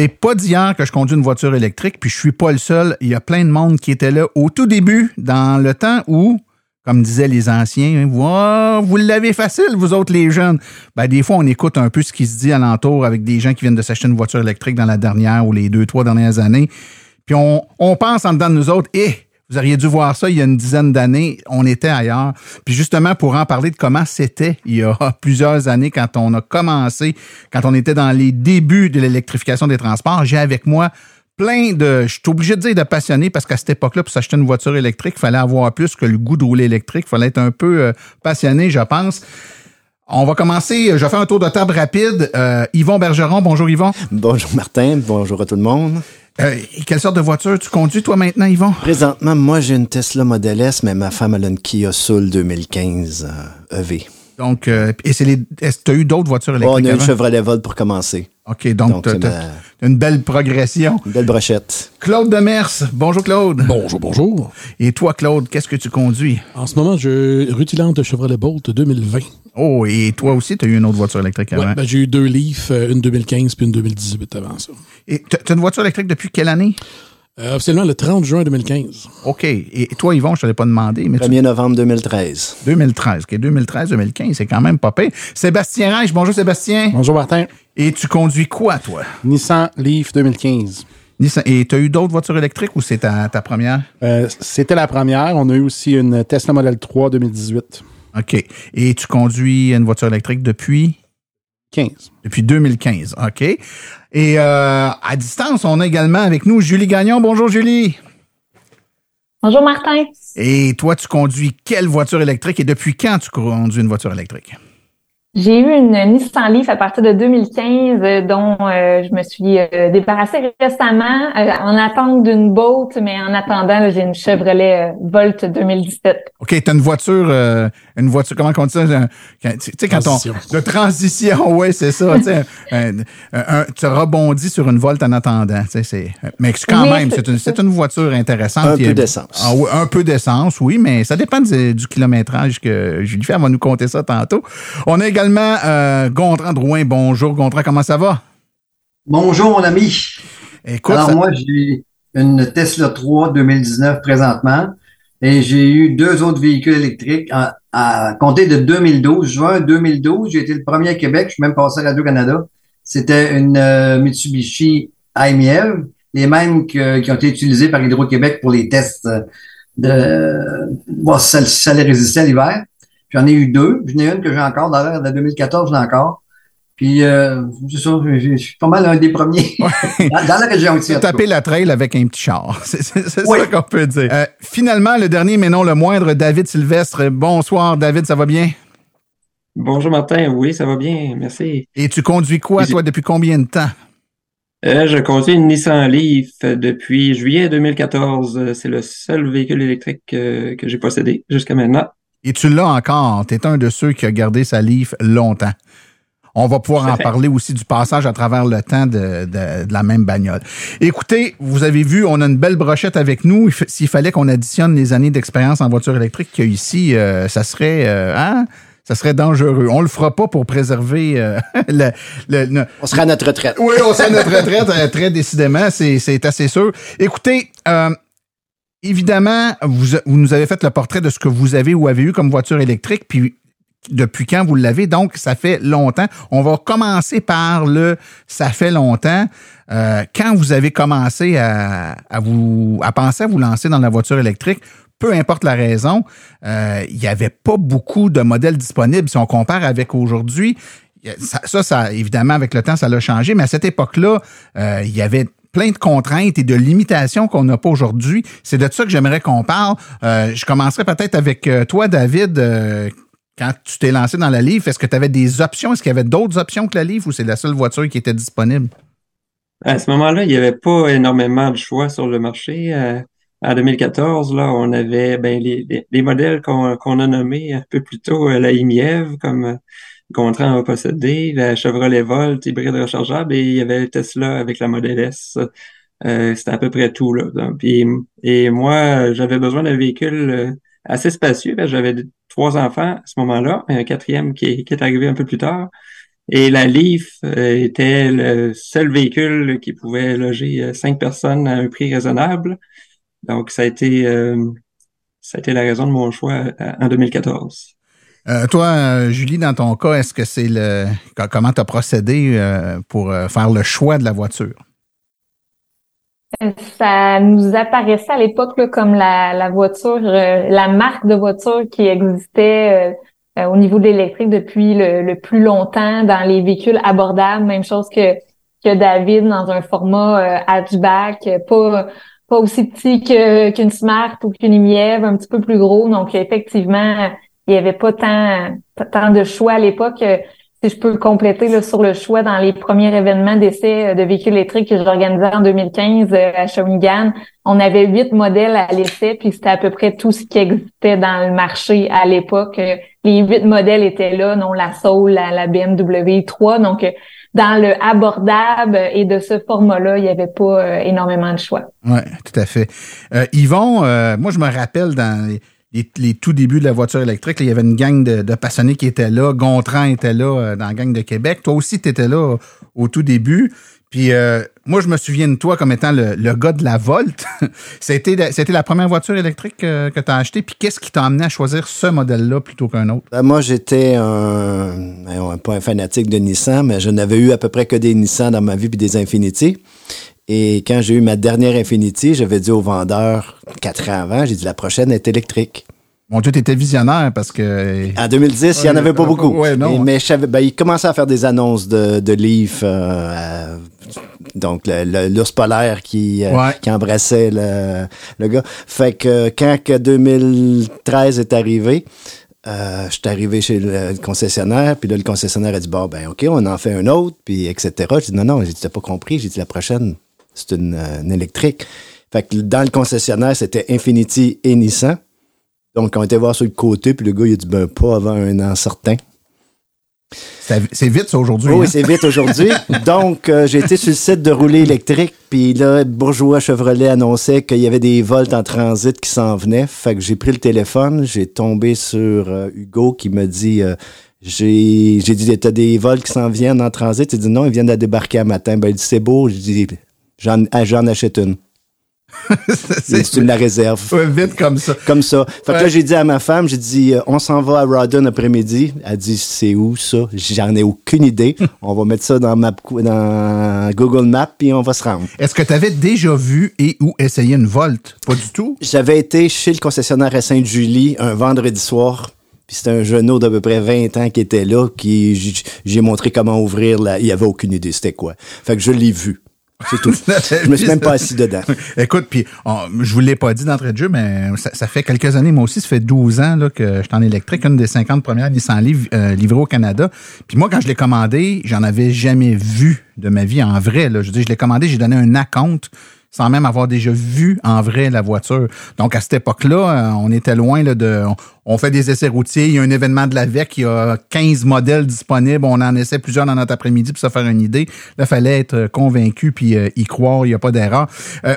C'est pas d'hier que je conduis une voiture électrique, puis je suis pas le seul. Il y a plein de monde qui était là au tout début, dans le temps où, comme disaient les anciens, vous, ah, vous l'avez facile, vous autres les jeunes. Ben, des fois, on écoute un peu ce qui se dit alentour avec des gens qui viennent de s'acheter une voiture électrique dans la dernière ou les deux, trois dernières années. Puis on, on pense en dedans de nous autres, eh, vous auriez dû voir ça il y a une dizaine d'années. On était ailleurs. Puis justement, pour en parler de comment c'était il y a plusieurs années quand on a commencé, quand on était dans les débuts de l'électrification des transports, j'ai avec moi plein de... Je suis obligé de dire de passionnés parce qu'à cette époque-là, pour s'acheter une voiture électrique, il fallait avoir plus que le goût de rouler électrique. Il fallait être un peu euh, passionné, je pense. On va commencer. Je faire un tour de table rapide. Euh, Yvon Bergeron, bonjour Yvon. Bonjour Martin, bonjour à tout le monde. Euh, quelle sorte de voiture tu conduis toi maintenant, Yvon? Présentement, moi j'ai une Tesla Model S, mais ma femme elle a une Kia Soul 2015 euh, EV. Donc, euh, et c'est les. Est-ce que tu as eu d'autres voitures Bon, électriques? on a une avant? Chevrolet Volt pour commencer. OK, donc, Donc, t'as- c'est t'as ma- t'as une belle progression. Une belle brochette. Claude Demers, bonjour Claude. Bonjour, bonjour. Et toi, Claude, qu'est-ce que tu conduis? En ce moment, je rutilante Chevrolet Bolt 2020. Oh, et toi aussi, tu as eu une autre voiture électrique avant? Ouais, ben, j'ai eu deux Leaf, euh, une 2015 puis une 2018 avant ça. Et tu as une voiture électrique depuis quelle année? Euh, officiellement, le 30 juin 2015. OK. Et toi, Yvon, je ne te l'ai pas demandé, mais tu... 1er novembre 2013. 2013. OK, 2013-2015, c'est quand même pas pire. Sébastien Reich, bonjour Sébastien. Bonjour Martin. Et tu conduis quoi, toi? Nissan Leaf 2015. Nissan- Et tu as eu d'autres voitures électriques ou c'est ta, ta première? Euh, C'était la première. On a eu aussi une Tesla Model 3 2018. OK. Et tu conduis une voiture électrique depuis? 15. Depuis 2015, OK. Et euh, à distance, on a également avec nous Julie Gagnon. Bonjour Julie. Bonjour Martin. Et toi, tu conduis quelle voiture électrique et depuis quand tu conduis une voiture électrique? J'ai eu une Nissan Leaf à partir de 2015 euh, dont euh, je me suis euh, débarrassée récemment euh, en attente d'une Bolt, mais en attendant, j'ai une Chevrolet euh, Volt 2017. OK, tu as une voiture, euh, une voiture, comment on dit ça? Tu sais, quand on. Transition. De transition, oui, c'est ça. tu sais, un- un- un- tu rebondis sur une volte en attendant. c'est- Mais c'est quand Oui, même, c'est- une, c'est une voiture intéressante. Un peu d'essence. Ah oui, un peu d'essence, oui, mais ça dépend du, du kilométrage que Julie fait. Elle va nous compter ça tantôt. On a également euh, Gontran Drouin. Bonjour, Gontran, comment ça va? Bonjour mon ami. Écoute, Alors ça- moi j'ai une Tesla 3 2019 présentement et j'ai eu deux autres véhicules électriques à, à compter de 2012. Juin 2012, j'ai été le premier à Québec, je suis même passé à Radio-Canada. C'était une euh, Mitsubishi IMEV, les mêmes que- qui ont été utilisés par Hydro-Québec pour les tests euh, de voir si ça, si ça allait résister à l'hiver. J'en ai eu deux. J'en ai une que j'ai encore, dans la 2014, j'en ai encore. Puis, euh, c'est ça, je suis pas mal un des premiers dans, dans la région ici. taper la trail avec un petit char. C'est Oui. ça qu'on peut dire. Euh, finalement, le dernier, mais non le moindre, David Sylvestre. Bonsoir, David, ça va bien? Bonjour Martin, oui, ça va bien, merci. Et tu conduis quoi, toi, depuis combien de temps? Euh, je conduis une Nissan Leaf depuis juillet 2014. Euh, C'est le seul véhicule électrique que j'ai possédé jusqu'à maintenant. Et tu l'as encore. Tu es un de ceux qui a gardé sa Leaf longtemps. On va pouvoir en parler aussi du passage à travers le temps de, de- de la même bagnole. Écoutez, vous avez vu, on a une belle brochette avec nous. S'il fallait qu'on additionne les années d'expérience en voiture électrique qu'il y a ici, euh, ça serait... euh, hein? Ça serait dangereux. On le fera pas pour préserver euh, le, le- le- On sera à notre retraite. oui, on sait notre retraite très décidément, c'est c'est assez sûr. Écoutez, euh, évidemment, vous, vous nous avez fait le portrait de ce que vous avez ou avez eu comme voiture électrique, puis depuis quand vous l'avez, donc ça fait longtemps. On va commencer par le ça fait longtemps. Euh, quand vous avez commencé à, à vous à penser à vous lancer dans la voiture électrique, peu importe la raison, euh, il n'y avait pas beaucoup de modèles disponibles. Si on compare avec aujourd'hui, ça, ça, ça, évidemment, avec le temps, ça l'a changé, mais à cette époque-là, euh, il y avait plein de contraintes et de limitations qu'on n'a pas aujourd'hui. C'est de ça que j'aimerais qu'on parle. Euh, je commencerai peut-être avec euh, toi, David. Euh, quand tu t'es lancé dans la livre, est-ce que tu avais des options? Est-ce qu'il y avait d'autres options que la livre ou c'est la seule voiture qui était disponible? À ce moment-là, il n'y avait pas énormément de choix sur le marché. En 2014, là, on avait ben, les, les, les modèles qu'on a nommés un peu plus tôt, la IMIEV, comme Gontran a possédé, la Chevrolet Volt hybride rechargeable, et il y avait Tesla avec la Model S. Euh, C'était à peu près tout. Là. Puis, et moi, j'avais besoin d'un véhicule euh, assez spacieux. J'avais trois enfants à ce moment-là, un quatrième qui, qui est arrivé un peu plus tard. Et la Leaf euh, était le seul véhicule qui pouvait loger euh, cinq personnes à un prix raisonnable. Donc, ça a été, euh, ça a été la raison de mon choix en 2014. Euh, toi, euh, Julie, dans ton cas, est-ce que c'est le co- comment tu as procédé euh, pour euh, faire le choix de la voiture? Ça nous apparaissait à l'époque comme la, la voiture, la marque de voiture qui existait au niveau de l'électrique depuis le, le plus longtemps dans les véhicules abordables. Même chose que, que David dans un format hatchback, pas pas aussi petit qu'une Smart ou qu'une Imiev, un petit peu plus gros. Donc effectivement, il y avait pas tant tant de choix à l'époque. Euh, si je peux compléter là, sur le choix dans les premiers événements d'essai euh, de véhicules électriques que j'organisais en 2015 euh, à Shawinigan, on avait huit modèles à l'essai, puis c'était à peu près tout ce qui existait dans le marché à l'époque. Les huit modèles étaient là, non la Soul, la, BMW 3. Donc, dans le abordable et de ce format-là, il n'y avait pas énormément de choix. Oui, tout à fait. Euh, Yvon, euh, moi, je me rappelle dans les, les- tout débuts de la voiture électrique, là, il y avait une gang de, de passionnés qui étaient là. Gontran était là euh, dans la gang de Québec. Toi aussi, tu étais là au tout début. Puis euh, moi, je me souviens de toi comme étant le, le gars de la Volt. C'était la- première voiture électrique euh, que tu as achetée. Puis qu'est-ce qui t'a amené à choisir ce modèle-là plutôt qu'un autre? Ben, moi, j'étais un, ben, pas un fanatique de Nissan, mais je n'avais eu à peu près que des Nissan dans ma vie puis des Infinity. Et quand j'ai eu ma dernière Infinity, j'avais dit au vendeur, quatre ans avant, j'ai dit la prochaine est électrique. Mon Dieu, t'étais visionnaire parce que... En 2010, il n'y en avait pas beaucoup. ouais, non. Et- mais ben, il commençait à faire des annonces de, de livres. euh, à- donc, l'ours polaire qui, euh, qui embrassait le, le gars. Fait que quand que 2013 est arrivé, euh, je suis arrivé chez le concessionnaire, puis là, le concessionnaire a dit, bon, ben, OK, on en fait un autre, puis etc. J'ai dit, non, non, j'ai dit, t'as pas compris. J'ai dit, la prochaine, c'est une, une électrique. Fait que dans le concessionnaire, c'était Infinity et Nissan. Donc, on était voir sur le côté, puis le gars, il a dit, ben, pas avant un an certain. C'est vite, ça, aujourd'hui. Oui, hein? c'est vite aujourd'hui. Donc, euh, j'ai été sur le site de rouler électrique, puis là, Bourgeois Chevrolet annonçait qu'il y avait des volts en transit qui s'en venaient. Fait que j'ai pris le téléphone, j'ai tombé sur euh, Hugo qui me dit, euh, j'ai j'ai dit, t'as des vols qui s'en viennent en transit? Il dit, non, ils viennent de débarquer un matin. Ben, il dit, c'est beau. J'ai dit, j'en ah, j'en achète une. Dit, tu me la réserves. Ouais, vite comme ça. Comme ça. Fait que là, j'ai dit à ma femme, j'ai dit, euh, on s'en va à Rawdon après-midi. Elle dit, c'est où ça? J'en ai aucune idée. on va mettre ça dans, map, dans Google Maps, puis on va se rendre. Est-ce que tu avais déjà vu et ou essayé une Volt? Pas du tout? J'avais été chez le concessionnaire à Sainte-Julie un vendredi soir. Puis c'était un jeune d'à peu près 20 ans qui était là, qui j'ai montré comment ouvrir la. Il avait aucune idée c'était quoi. Fait que je l'ai vu. C'est tout. je me suis même pas assis dedans. Écoute, puis on- je vous l'ai pas dit d'entrée de jeu, mais ça, ça fait quelques années, moi aussi, ça fait 12 ans là, que je suis en électrique, une des 50 premières Nissan Leaf euh, livrées au Canada. Puis moi, quand je l'ai commandé, j'en avais jamais vu de ma vie en vrai. Là. Je veux dire, je l'ai commandé, j'ai donné un acompte sans même avoir déjà vu en vrai la voiture. Donc, à cette époque-là, euh, on était loin là, de... On, fait des essais routiers, il y a un événement de la VEC, il y a 15 modèles disponibles, on en essaie plusieurs dans notre après-midi pour se faire une idée. Là, il fallait être convaincu puis euh, y croire, il n'y a pas d'erreur. Euh,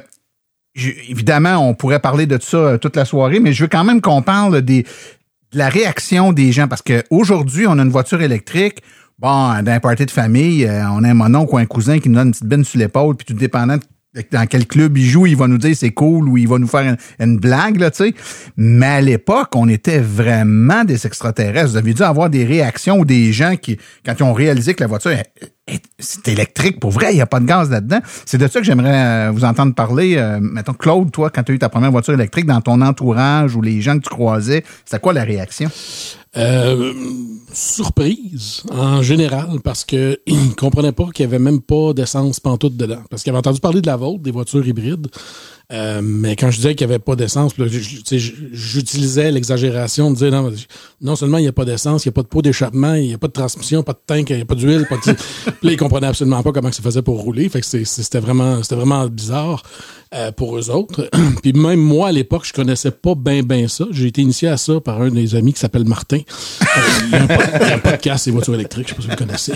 évidemment, on pourrait parler de ça euh, toute la soirée, mais je veux quand même qu'on parle des, de la réaction des gens parce qu'aujourd'hui, on a une voiture électrique. Bon, d'un party de famille, euh, on a un mononcle ou un cousin qui nous donne une petite benne sur l'épaule, puis tout dépendant de dans quel club il joue, il va nous dire c'est cool ou il va nous faire une, blague, là, tu sais. Mais à l'époque, on était vraiment des extraterrestres. Vous avez dû avoir des réactions ou des gens qui, quand ils ont réalisé que la voiture c'est électrique pour vrai, il n'y a pas de gaz là-dedans. C'est de ça que j'aimerais euh, vous entendre parler. Euh, mettons, Claude, toi, quand tu as eu ta première voiture électrique dans ton entourage ou les gens que tu croisais, c'était quoi la réaction? Euh, surprise, en général, parce que ils comprenaient pas qu'il y avait même pas d'essence pantoute dedans. Parce qu'ils avaient entendu parler de la vôtre, des voitures hybrides. Euh, mais quand je disais qu'il n'y avait pas d'essence, j'utilisais l'exagération de dire non, non seulement il n'y a pas d'essence, il n'y a pas de pot d'échappement, il n'y a pas de transmission, pas de tank, il n'y a pas d'huile, pas de. Puis là, ils comprenaient absolument pas comment ça faisait pour rouler. Fait que c'était vraiment, c'était vraiment bizarre euh, pour eux autres. Puis même moi, à l'époque, je connaissais pas bien ben ça. J'ai été initié à ça par un des amis qui s'appelle Martin. Euh, il, y a un pod- il y a un podcast des voitures électriques, je sais pas si vous le connaissez.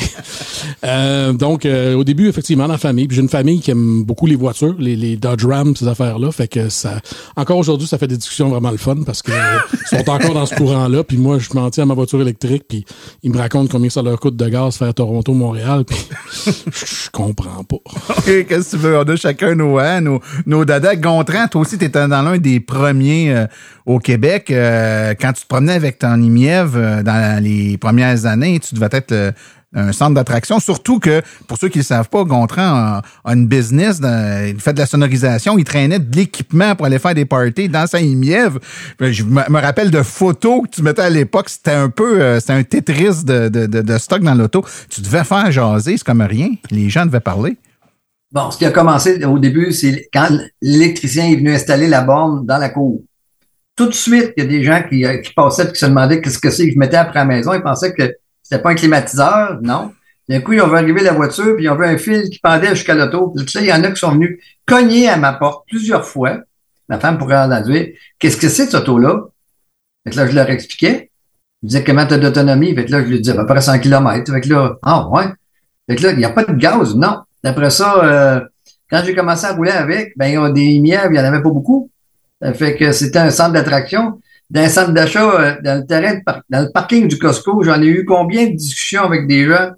Euh, donc, au début, effectivement, dans la famille. Puis j'ai une famille qui aime beaucoup les voitures, les, les Dodge Ram, ces affaires-là. Fait que ça, encore aujourd'hui, ça fait des discussions vraiment le fun parce que euh, sont encore dans ce courant-là. Puis moi, je m'en tiens à ma voiture électrique. Puis ils me racontent combien ça leur coûte de gaz faire Toronto-Montréal. Puis je, comprends pas. OK, qu'est-ce que tu veux? On a chacun nos, hein, nos, nos dadas. Gontran, toi aussi, tu étais dans l'un des premiers euh, au Québec. Euh, quand tu te promenais avec ton IMIEV euh, dans les premières années, tu devais être un centre d'attraction. Surtout que, pour ceux qui ne le savent pas, Gontran a, une business, il fait de la sonorisation, il traînait de l'équipement pour aller faire des parties dans sa IMIEV. Puis Je me rappelle de photos que tu mettais à l'époque, c'était un peu, euh, c'était un Tetris de, de, de, stock dans l'auto. Tu devais faire jaser, c'est comme rien. Les gens devaient parler. Bon, ce qui a commencé au début, c'est quand l'électricien est venu installer la borne dans la cour. Tout de suite, il y a des gens qui, euh, passaient et qui se demandaient qu'est-ce que c'est que je mettais après la maison. Ils pensaient que c'était pas un climatiseur. Non. D'un coup, ils ont vu arriver la voiture, puis ils ont vu un fil qui pendait jusqu'à l'auto. Puis, sais, il y en a qui sont venus cogner à ma porte plusieurs fois. Ma femme pourrait en dire Qu'est-ce que c'est, cette auto-là? Fait que là, je leur expliquais. Je disais comment t'as d'autonomie? Fait que là, je lui disais à peu près 100 km. Fait que là, ah ouais. Fait que là, il n'y a pas de gaz, non. Après ça, euh, quand j'ai commencé à rouler avec, ben, ils ont des mièvres, il n'y en avait pas beaucoup. Fait que c'était un centre d'attraction. Dans un centre d'achat, euh, dans le terrain, de par- dans le parking du Costco, j'en ai eu combien de discussions avec des gens?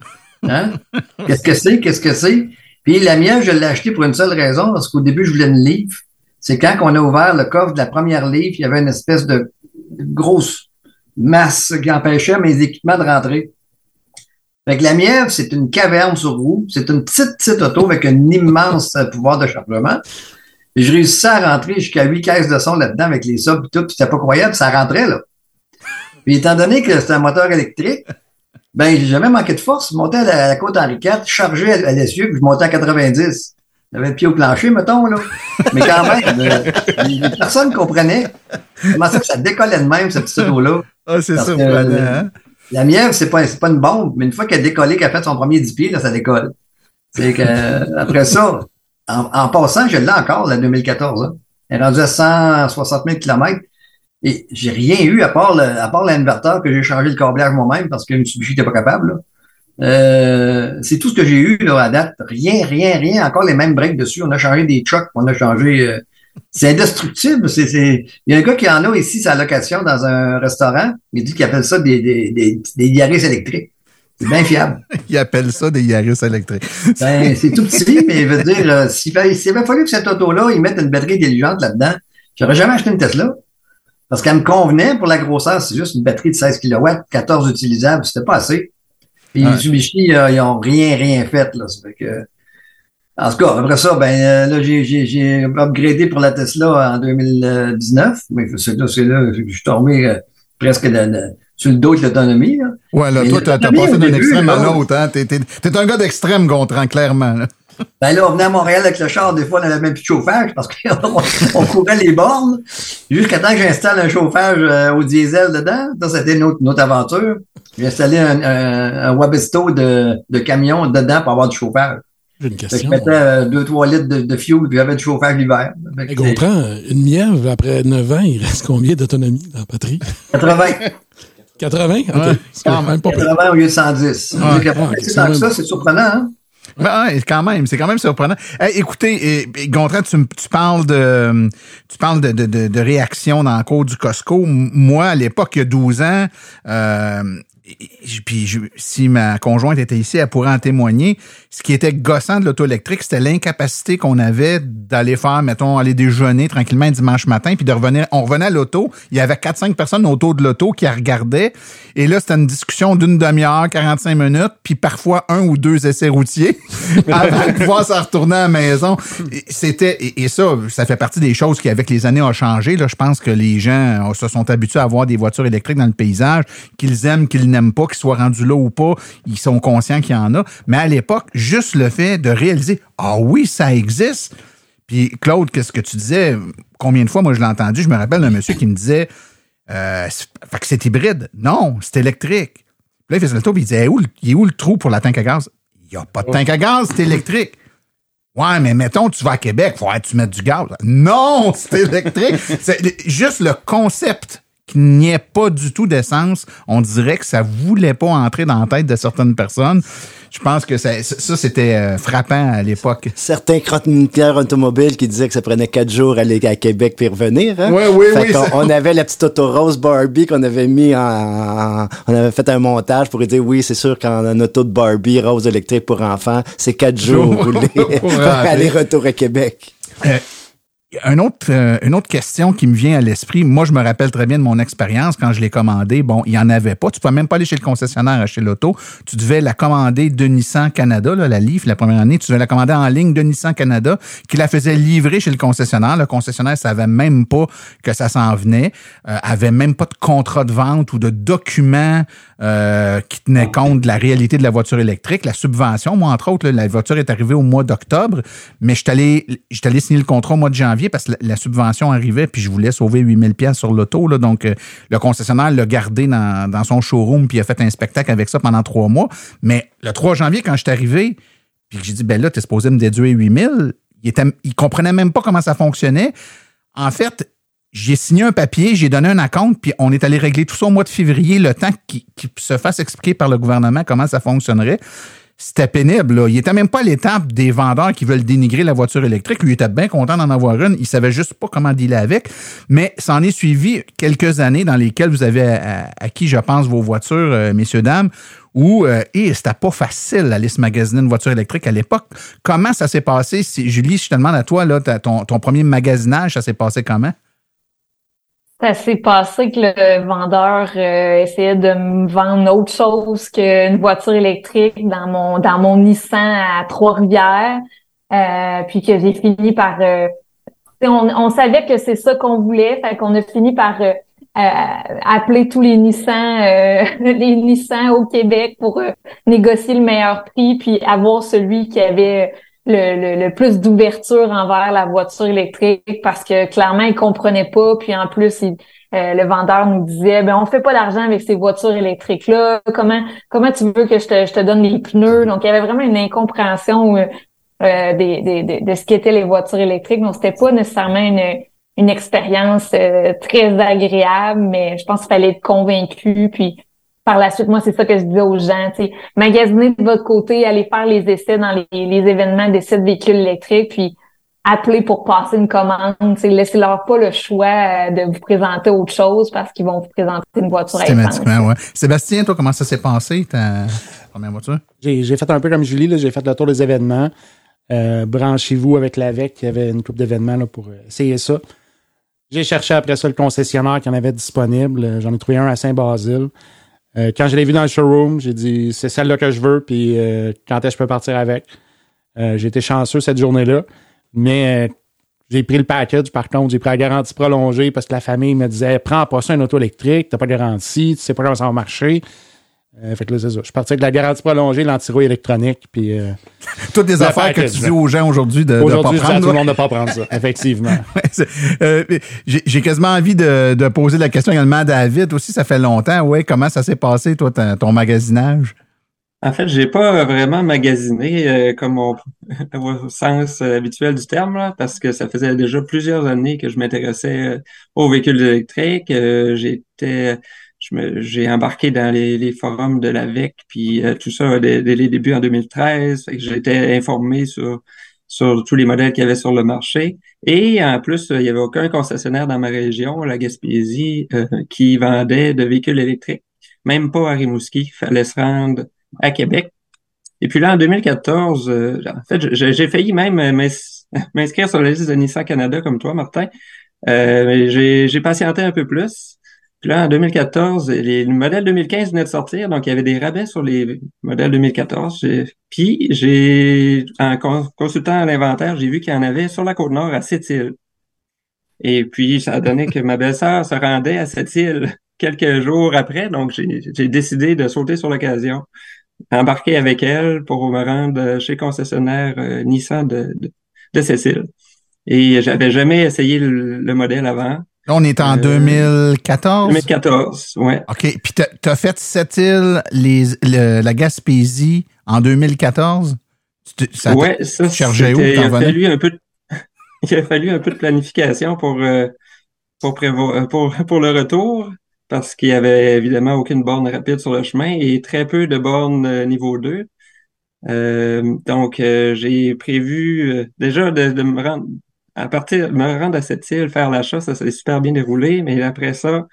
Hein? Qu'est-ce que c'est? Qu'est-ce que c'est? Puis la mienne, je l'ai acheté pour une seule raison, parce qu'au début, je voulais une livre. C'est quand on a ouvert le coffre de la première livre, il y avait une espèce de grosse masse qui empêchait mes équipements de rentrer. Fait que la mienne, c'est une caverne sur roue. C'est une petite, petite auto avec un immense pouvoir de chargement. Et je réussissais à rentrer jusqu'à huit caisses de son là-dedans avec les subs et tout. puis C'était pas croyable, ça rentrait, là. Puis étant donné que c'était un moteur électrique, ben, j'ai jamais manqué de force. Je montais à la, à la côte Henri IV, chargé à, à l'essieu, puis je montais à 90. J'avais le pied au plancher, mettons, là. Mais quand même, euh, les personnes comprenaient comment ça ça décollait de même, cette petite auto-là. Ah, c'est ça, euh, hein? La mièvre, c'est pas, pas une bombe, mais une fois qu'elle a décollé, qu'elle a fait son premier 10 pieds, là, ça décolle. C'est que, euh, après ça, en, en passant, je l'ai encore, la 2014, hein. Elle est rendue à 160 000 km. Et j'ai rien eu à part à part l'inverteur que j'ai changé le câblage moi-même parce que Mitsubishi n'était pas capable. Euh, c'est tout ce que j'ai eu, là, à date. Rien, rien, rien. Encore les mêmes breaks dessus. On a changé des chocs, on a changé, euh, c'est indestructible. C'est. Il y a un gars qui en a ici sa location dans un restaurant. Il dit qu'il appelle ça des, des, des, des électriques. C'est bien fiable. Ils appellent ça des Yaris électriques. Ben, c'est tout petit, mais il veut dire, euh, s'il, avait fallu que cette auto-là, ils mettent une batterie intelligente là-dedans, j'aurais jamais acheté une Tesla. Parce qu'elle me convenait pour la grosseur, c'est juste une batterie de 16 kW, 14 utilisables, c'était pas assez. Puis Ouais. Mitsubishi, euh, ils ont rien, rien fait, là. Ça fait que, en tout cas, après ça, ben, euh, là, j'ai, j'ai, j'ai upgradé pour la Tesla en 2019, mais c'est là, c'est là, je suis tombé euh, presque de- de- sur le dos de l'autonomie, là. Ouais, là, Mais toi, t'as, passé d'un extrême à l'autre, hein? T'es, t'es, t'es un gars d'extrême, Gontran, clairement, là. Ben là, on venait à Montréal avec le char, des fois, on n'avait même plus de chauffage parce qu'on on courait les bornes jusqu'à temps que j'installe un chauffage euh, au diesel dedans. Ça, c'était une autre, une autre aventure. J'ai installé un, un, un Webesto de, de camion dedans pour avoir du chauffage. J'ai une Fait que question. je mettais euh, deux, trois litres de, de fuel, puis j'avais du chauffage l'hiver. Hey, Gontran, une mièvre, après 9 ans, il reste combien d'autonomie dans la batterie? 80, 80? OK. Ouais, c'est quand même pas pire. 80 au lieu de 110. Ouais. Ah, c'est même. ça, c'est surprenant, hein? Ben, ouais, quand même, c'est quand même surprenant. Hey, écoutez, et, et Gontran, tu, parles de tu parles de, de, de, de réaction dans le cours du Costco. Moi, à l'époque, il y a 12 ans, euh, puis je- si ma conjointe était ici, elle pourrait en témoigner. Ce qui était gossant de l'auto électrique, c'était l'incapacité qu'on avait d'aller faire, mettons, aller déjeuner tranquillement un dimanche matin, puis de revenir. On revenait à l'auto, il y avait 4-5 personnes autour de l'auto qui la regardaient. Et là, c'était une discussion d'une demi-heure, 45 minutes, puis parfois un ou deux essais routiers avant de pouvoir s'en retourner à la maison. C'était et, et ça, ça fait partie des choses qui, avec les années, ont changé. Là, je pense que les gens se sont habitués à avoir des voitures électriques dans le paysage, qu'ils aiment, qu'ils n'aiment pas, qu'ils soient rendus là ou pas, ils sont conscients qu'il y en a. Mais à l'époque, juste le fait de réaliser, ah oui, ça existe. Puis Claude, qu'est-ce que tu disais? Combien de fois, moi, je l'ai entendu? Je me rappelle d'un monsieur qui me disait, euh, fait que c'est hybride. Non, c'est électrique. Puis là, il faisait le tour, il disait, où, il est où le trou pour la tank à gaz? Il n'y a pas de tank à gaz, c'est électrique. Ouais, mais mettons, tu vas à Québec, faut que tu mettes du gaz. Non, c'est électrique. c'est juste le concept qu'il n'y ait pas du tout d'essence, on dirait que ça voulait pas entrer dans la tête de certaines personnes. Je pense que ça, ça c'était euh, frappant à l'époque. Certains chroniqueurs automobiles qui disaient que ça prenait quatre jours à aller à Québec puis revenir. Hein? Ouais, oui, Fait oui, ça- on avait la petite auto rose Barbie qu'on avait mis en, en- on avait fait un montage pour dire oui, c'est sûr qu'en auto de Barbie rose électrique pour enfants, c'est quatre jours pour aller-retour à Québec. Euh, un autre, euh, une autre question qui me vient à l'esprit, moi je me rappelle très bien de mon expérience quand je l'ai commandé. Bon, il n'y en avait pas. Tu ne pouvais même pas aller chez le concessionnaire acheter l'auto. Tu devais la commander de Nissan Canada, là, la Leaf, la première année. Tu devais la commander en ligne de Nissan Canada, qui la faisait livrer chez le concessionnaire. Le concessionnaire savait même pas que ça s'en venait, euh, avait même pas de contrat de vente ou de document euh, qui tenait compte de la réalité de la voiture électrique. La subvention, moi, entre autres, là, la voiture est arrivée au mois d'octobre, mais je suis allé, signer le contrat au mois de janvier parce que la, subvention arrivait, puis je voulais sauver 8000 pièces sur l'auto. Donc, euh, le concessionnaire l'a gardé dans, son showroom, puis a fait un spectacle avec ça pendant trois mois. Mais le 3 janvier, quand je suis arrivé, puis j'ai dit, ben là, t'es supposé me déduire 8000, il, était, il comprenait même pas comment ça fonctionnait. En fait, j'ai signé un papier, j'ai donné un acompte, puis on est allé régler tout ça au mois de février, le temps qu'il se fasse expliquer par le gouvernement comment ça fonctionnerait. C'était pénible. Là. Il était même pas à l'étape des vendeurs qui veulent dénigrer la voiture électrique. Lui il était bien content d'en avoir une. Il savait juste pas comment dealer avec. Mais ça en est suivi quelques années dans lesquelles vous avez acquis, je pense, vos voitures, euh, messieurs, dames, où euh, et c'était pas facile d'aller se magasiner une voiture électrique à l'époque. Comment ça s'est passé? Si, Julie, je te demande à toi, là, ton, ton premier magasinage, ça s'est passé comment? Ça s'est passé que le vendeur euh, essayait de me vendre autre chose qu'une voiture électrique dans mon dans mon Nissan à Trois-Rivières, euh, puis que j'ai fini par. euh, on, on savait que c'est ça qu'on voulait, fait qu'on a fini par euh, euh, appeler tous les Nissan, euh, les Nissan au Québec pour négocier le meilleur prix, puis avoir celui qui avait le, le, le plus d'ouverture envers la voiture électrique parce que clairement ils comprenaient pas. Puis en plus il- euh, le vendeur nous disait ben on fait pas d'argent avec ces voitures électriques là comment comment tu veux que je te, je te donne les pneus? Donc il y avait vraiment une incompréhension euh, euh, des, des, des- de ce qu'étaient les voitures électriques. Donc c'était pas nécessairement une une expérience euh, très agréable mais je pense qu'il fallait être convaincu. Puis par la suite, moi, c'est ça que je disais aux gens, tu sais, magasiner de votre côté, aller faire les essais dans les, les événements d'essais de véhicules électriques, puis appeler pour passer une commande, tu sais, laissez-leur pas le choix euh, de vous présenter autre chose parce qu'ils vont vous présenter une voiture à essence. Systématiquement, ouais. Sébastien, toi, comment ça s'est passé, ta première voiture? J'ai j'ai fait un peu comme Julie, là, j'ai fait le tour des événements. Euh, Branchez-vous avec l'AVEC, il y avait une coupe d'événements là, pour euh, essayer ça. J'ai cherché après ça le concessionnaire qui en avait disponible. J'en ai trouvé un à Saint-Basile. Euh, quand je l'ai vu dans le showroom, j'ai dit c'est celle-là que je veux, puis euh, quand est-ce que je peux partir avec? Euh, j'ai été chanceux cette journée-là, mais j'ai pris le package par contre, j'ai pris la garantie prolongée parce que la famille me disait prends pas ça un auto électrique, t'as pas de garantie, tu sais pas comment ça va marcher. Euh, fait que là, c'est ça. Je suis parti avec la garantie prolongée, l'antirouille électronique, puis euh, Toutes des affaires que tu dis aux gens aujourd'hui de ne pas aujourd'hui, dis à prendre. tout le monde de pas prendre ça, effectivement. Euh, J'ai j'ai quasiment envie de, de poser la question également à David aussi. Ça fait longtemps. Ouais, comment ça s'est passé, toi, ton magasinage? En fait, j'ai pas vraiment magasiné euh, comme on, au sens habituel du terme, là, parce que ça faisait déjà plusieurs années que je m'intéressais aux véhicules électriques. Euh, j'étais, j'ai embarqué dans les, les forums de l'AVEC, puis euh, tout ça dès, dès les débuts en 2013. Fait que j'étais informé sur sur tous les modèles qu'il y avait sur le marché. Et en plus, il y avait aucun concessionnaire dans ma région, la Gaspésie, euh, qui vendait de véhicules électriques. même pas à Rimouski. Il fallait se rendre à Québec. Et puis là, en 2014, euh, en fait, j'ai failli même m'inscrire sur la liste de Nissan Canada comme toi, Martin. Euh, j'ai patienté un peu plus. Puis là, en 2014, les modèles 2015 venaient de sortir, donc il y avait des rabais sur les modèles 2014. Puis j'ai, en consultant l'inventaire, j'ai vu qu'il y en avait sur la côte nord à Sept-Îles. Et puis, ça a donné que ma belle-sœur se rendait à cette île quelques jours après, donc j'ai décidé de sauter sur l'occasion, embarquer avec elle pour me rendre chez le concessionnaire euh, Nissan de, de, de Cécile. Et j'avais jamais essayé le, modèle avant. Là, on est en 2014? 2014, ouais. OK. Puis tu as fait cette île, les, la Gaspésie, en 2014? Ça ouais, ça, cherchais où? Il a fallu un peu de, il a fallu un peu de planification pour, euh, pour, euh, pour, pour le retour parce qu'il y avait évidemment aucune borne rapide sur le chemin et très peu de bornes euh, niveau 2. donc, j'ai prévu déjà de, de, me rendre à partir me rendre à cette île, faire l'achat, ça s'est super bien déroulé, mais après ça,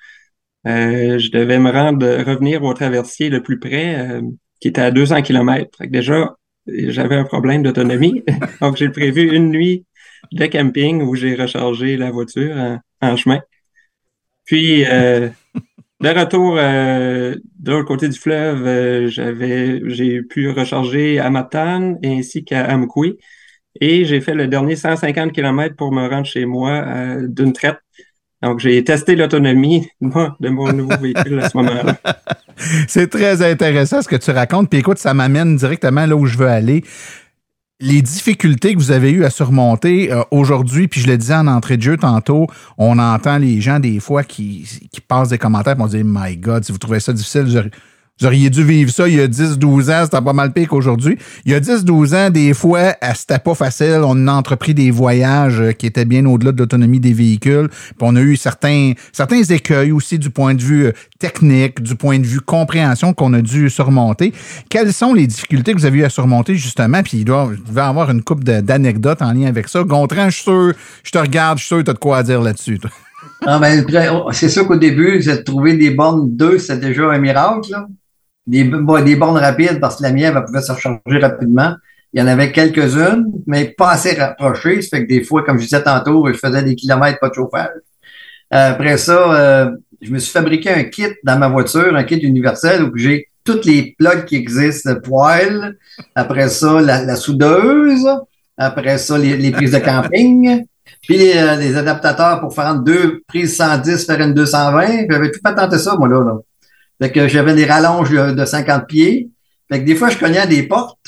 euh, je devais me rendre, revenir au traversier le plus près, euh, qui était à 200 km. déjà, j'avais un problème d'autonomie. Donc, j'ai prévu une nuit de camping où j'ai rechargé la voiture en, chemin. Puis, euh, de retour de l'autre côté du fleuve, j'avais, j'ai pu recharger à Matane ainsi qu'à Amkoui. Et j'ai fait le dernier 150 km pour me rendre chez moi euh, d'une traite. Donc, j'ai testé l'autonomie de mon nouveau véhicule à ce moment-là. C'est très intéressant ce que tu racontes. Puis écoute, ça m'amène directement là où je veux aller. Les difficultés que vous avez eues à surmonter euh, aujourd'hui, puis je le disais en entrée de jeu tantôt, on entend les gens des fois qui, qui passent des commentaires et on dit My God, si vous trouvez ça difficile, vous auriez dû vivre ça il y a 10-12 ans, c'était pas mal pire qu'aujourd'hui. Il y a 10-12 ans, des fois, euh, c'était pas facile. On a entrepris des voyages euh, qui étaient bien au-delà de l'autonomie des véhicules. Puis on a eu certains, certains écueils aussi du point de vue euh, technique, du point de vue compréhension qu'on a dû surmonter. Quelles sont les difficultés que vous avez eu à surmonter, justement? Puis il doit, il y avoir une coupe d'anecdotes en lien avec ça. Gontran, je suis sûr, je te regarde, je suis sûr tu as de quoi dire là-dessus. Ah ben, c'est sûr qu'au début, de trouver des bornes 2, c'est déjà un miracle. Là des, des bornes rapides parce que la mienne, elle pouvait se recharger rapidement. Il y en avait quelques-unes, mais pas assez rapprochées. Ça fait que des fois, comme je disais tantôt, je faisais des kilomètres pas de chauffage. Euh, après ça, euh, je me suis fabriqué un kit dans ma voiture, un kit universel où j'ai toutes les plugs qui existent, le poêle, après ça, la, soudeuse, après ça, les, prises de camping, puis les, euh, les, adaptateurs pour faire deux prises 110, faire une 220. J'avais tout patenté ça, moi, là. là. Fait que j'avais des rallonges de 50 pieds. Fait que des fois, je cognais à des portes.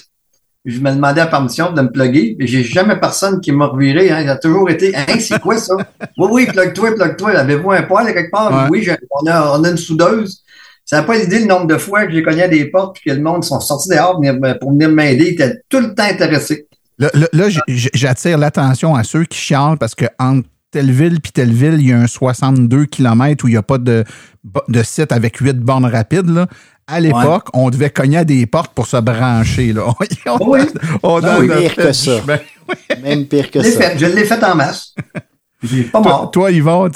Je me demandais la permission de me plugger. Mais j'ai jamais personne qui m'a reviré. Hein. Il a toujours été, hein, c'est quoi ça? oui, oui, plug-toi, plug-toi. Avez-vous un poil quelque part? Oui, on a, on a une soudeuse. Ça n'a pas l'idée le nombre de fois que j'ai cogné à des portes et que le monde sont sortis dehors pour venir m'aider. Ils étaient tout le temps intéressés. Là, là j'attire l'attention à ceux qui chialent parce que entre telle ville puis telle ville, il y a un 62 km où il n'y a pas de, de site avec 8 bornes rapides. Là. À l'époque, on devait cogner à des portes pour se brancher. Là. on, oui. on ah pire que ça. Même pire que ça. je l'ai fait en masse. Pas mort. Toi, Yvon,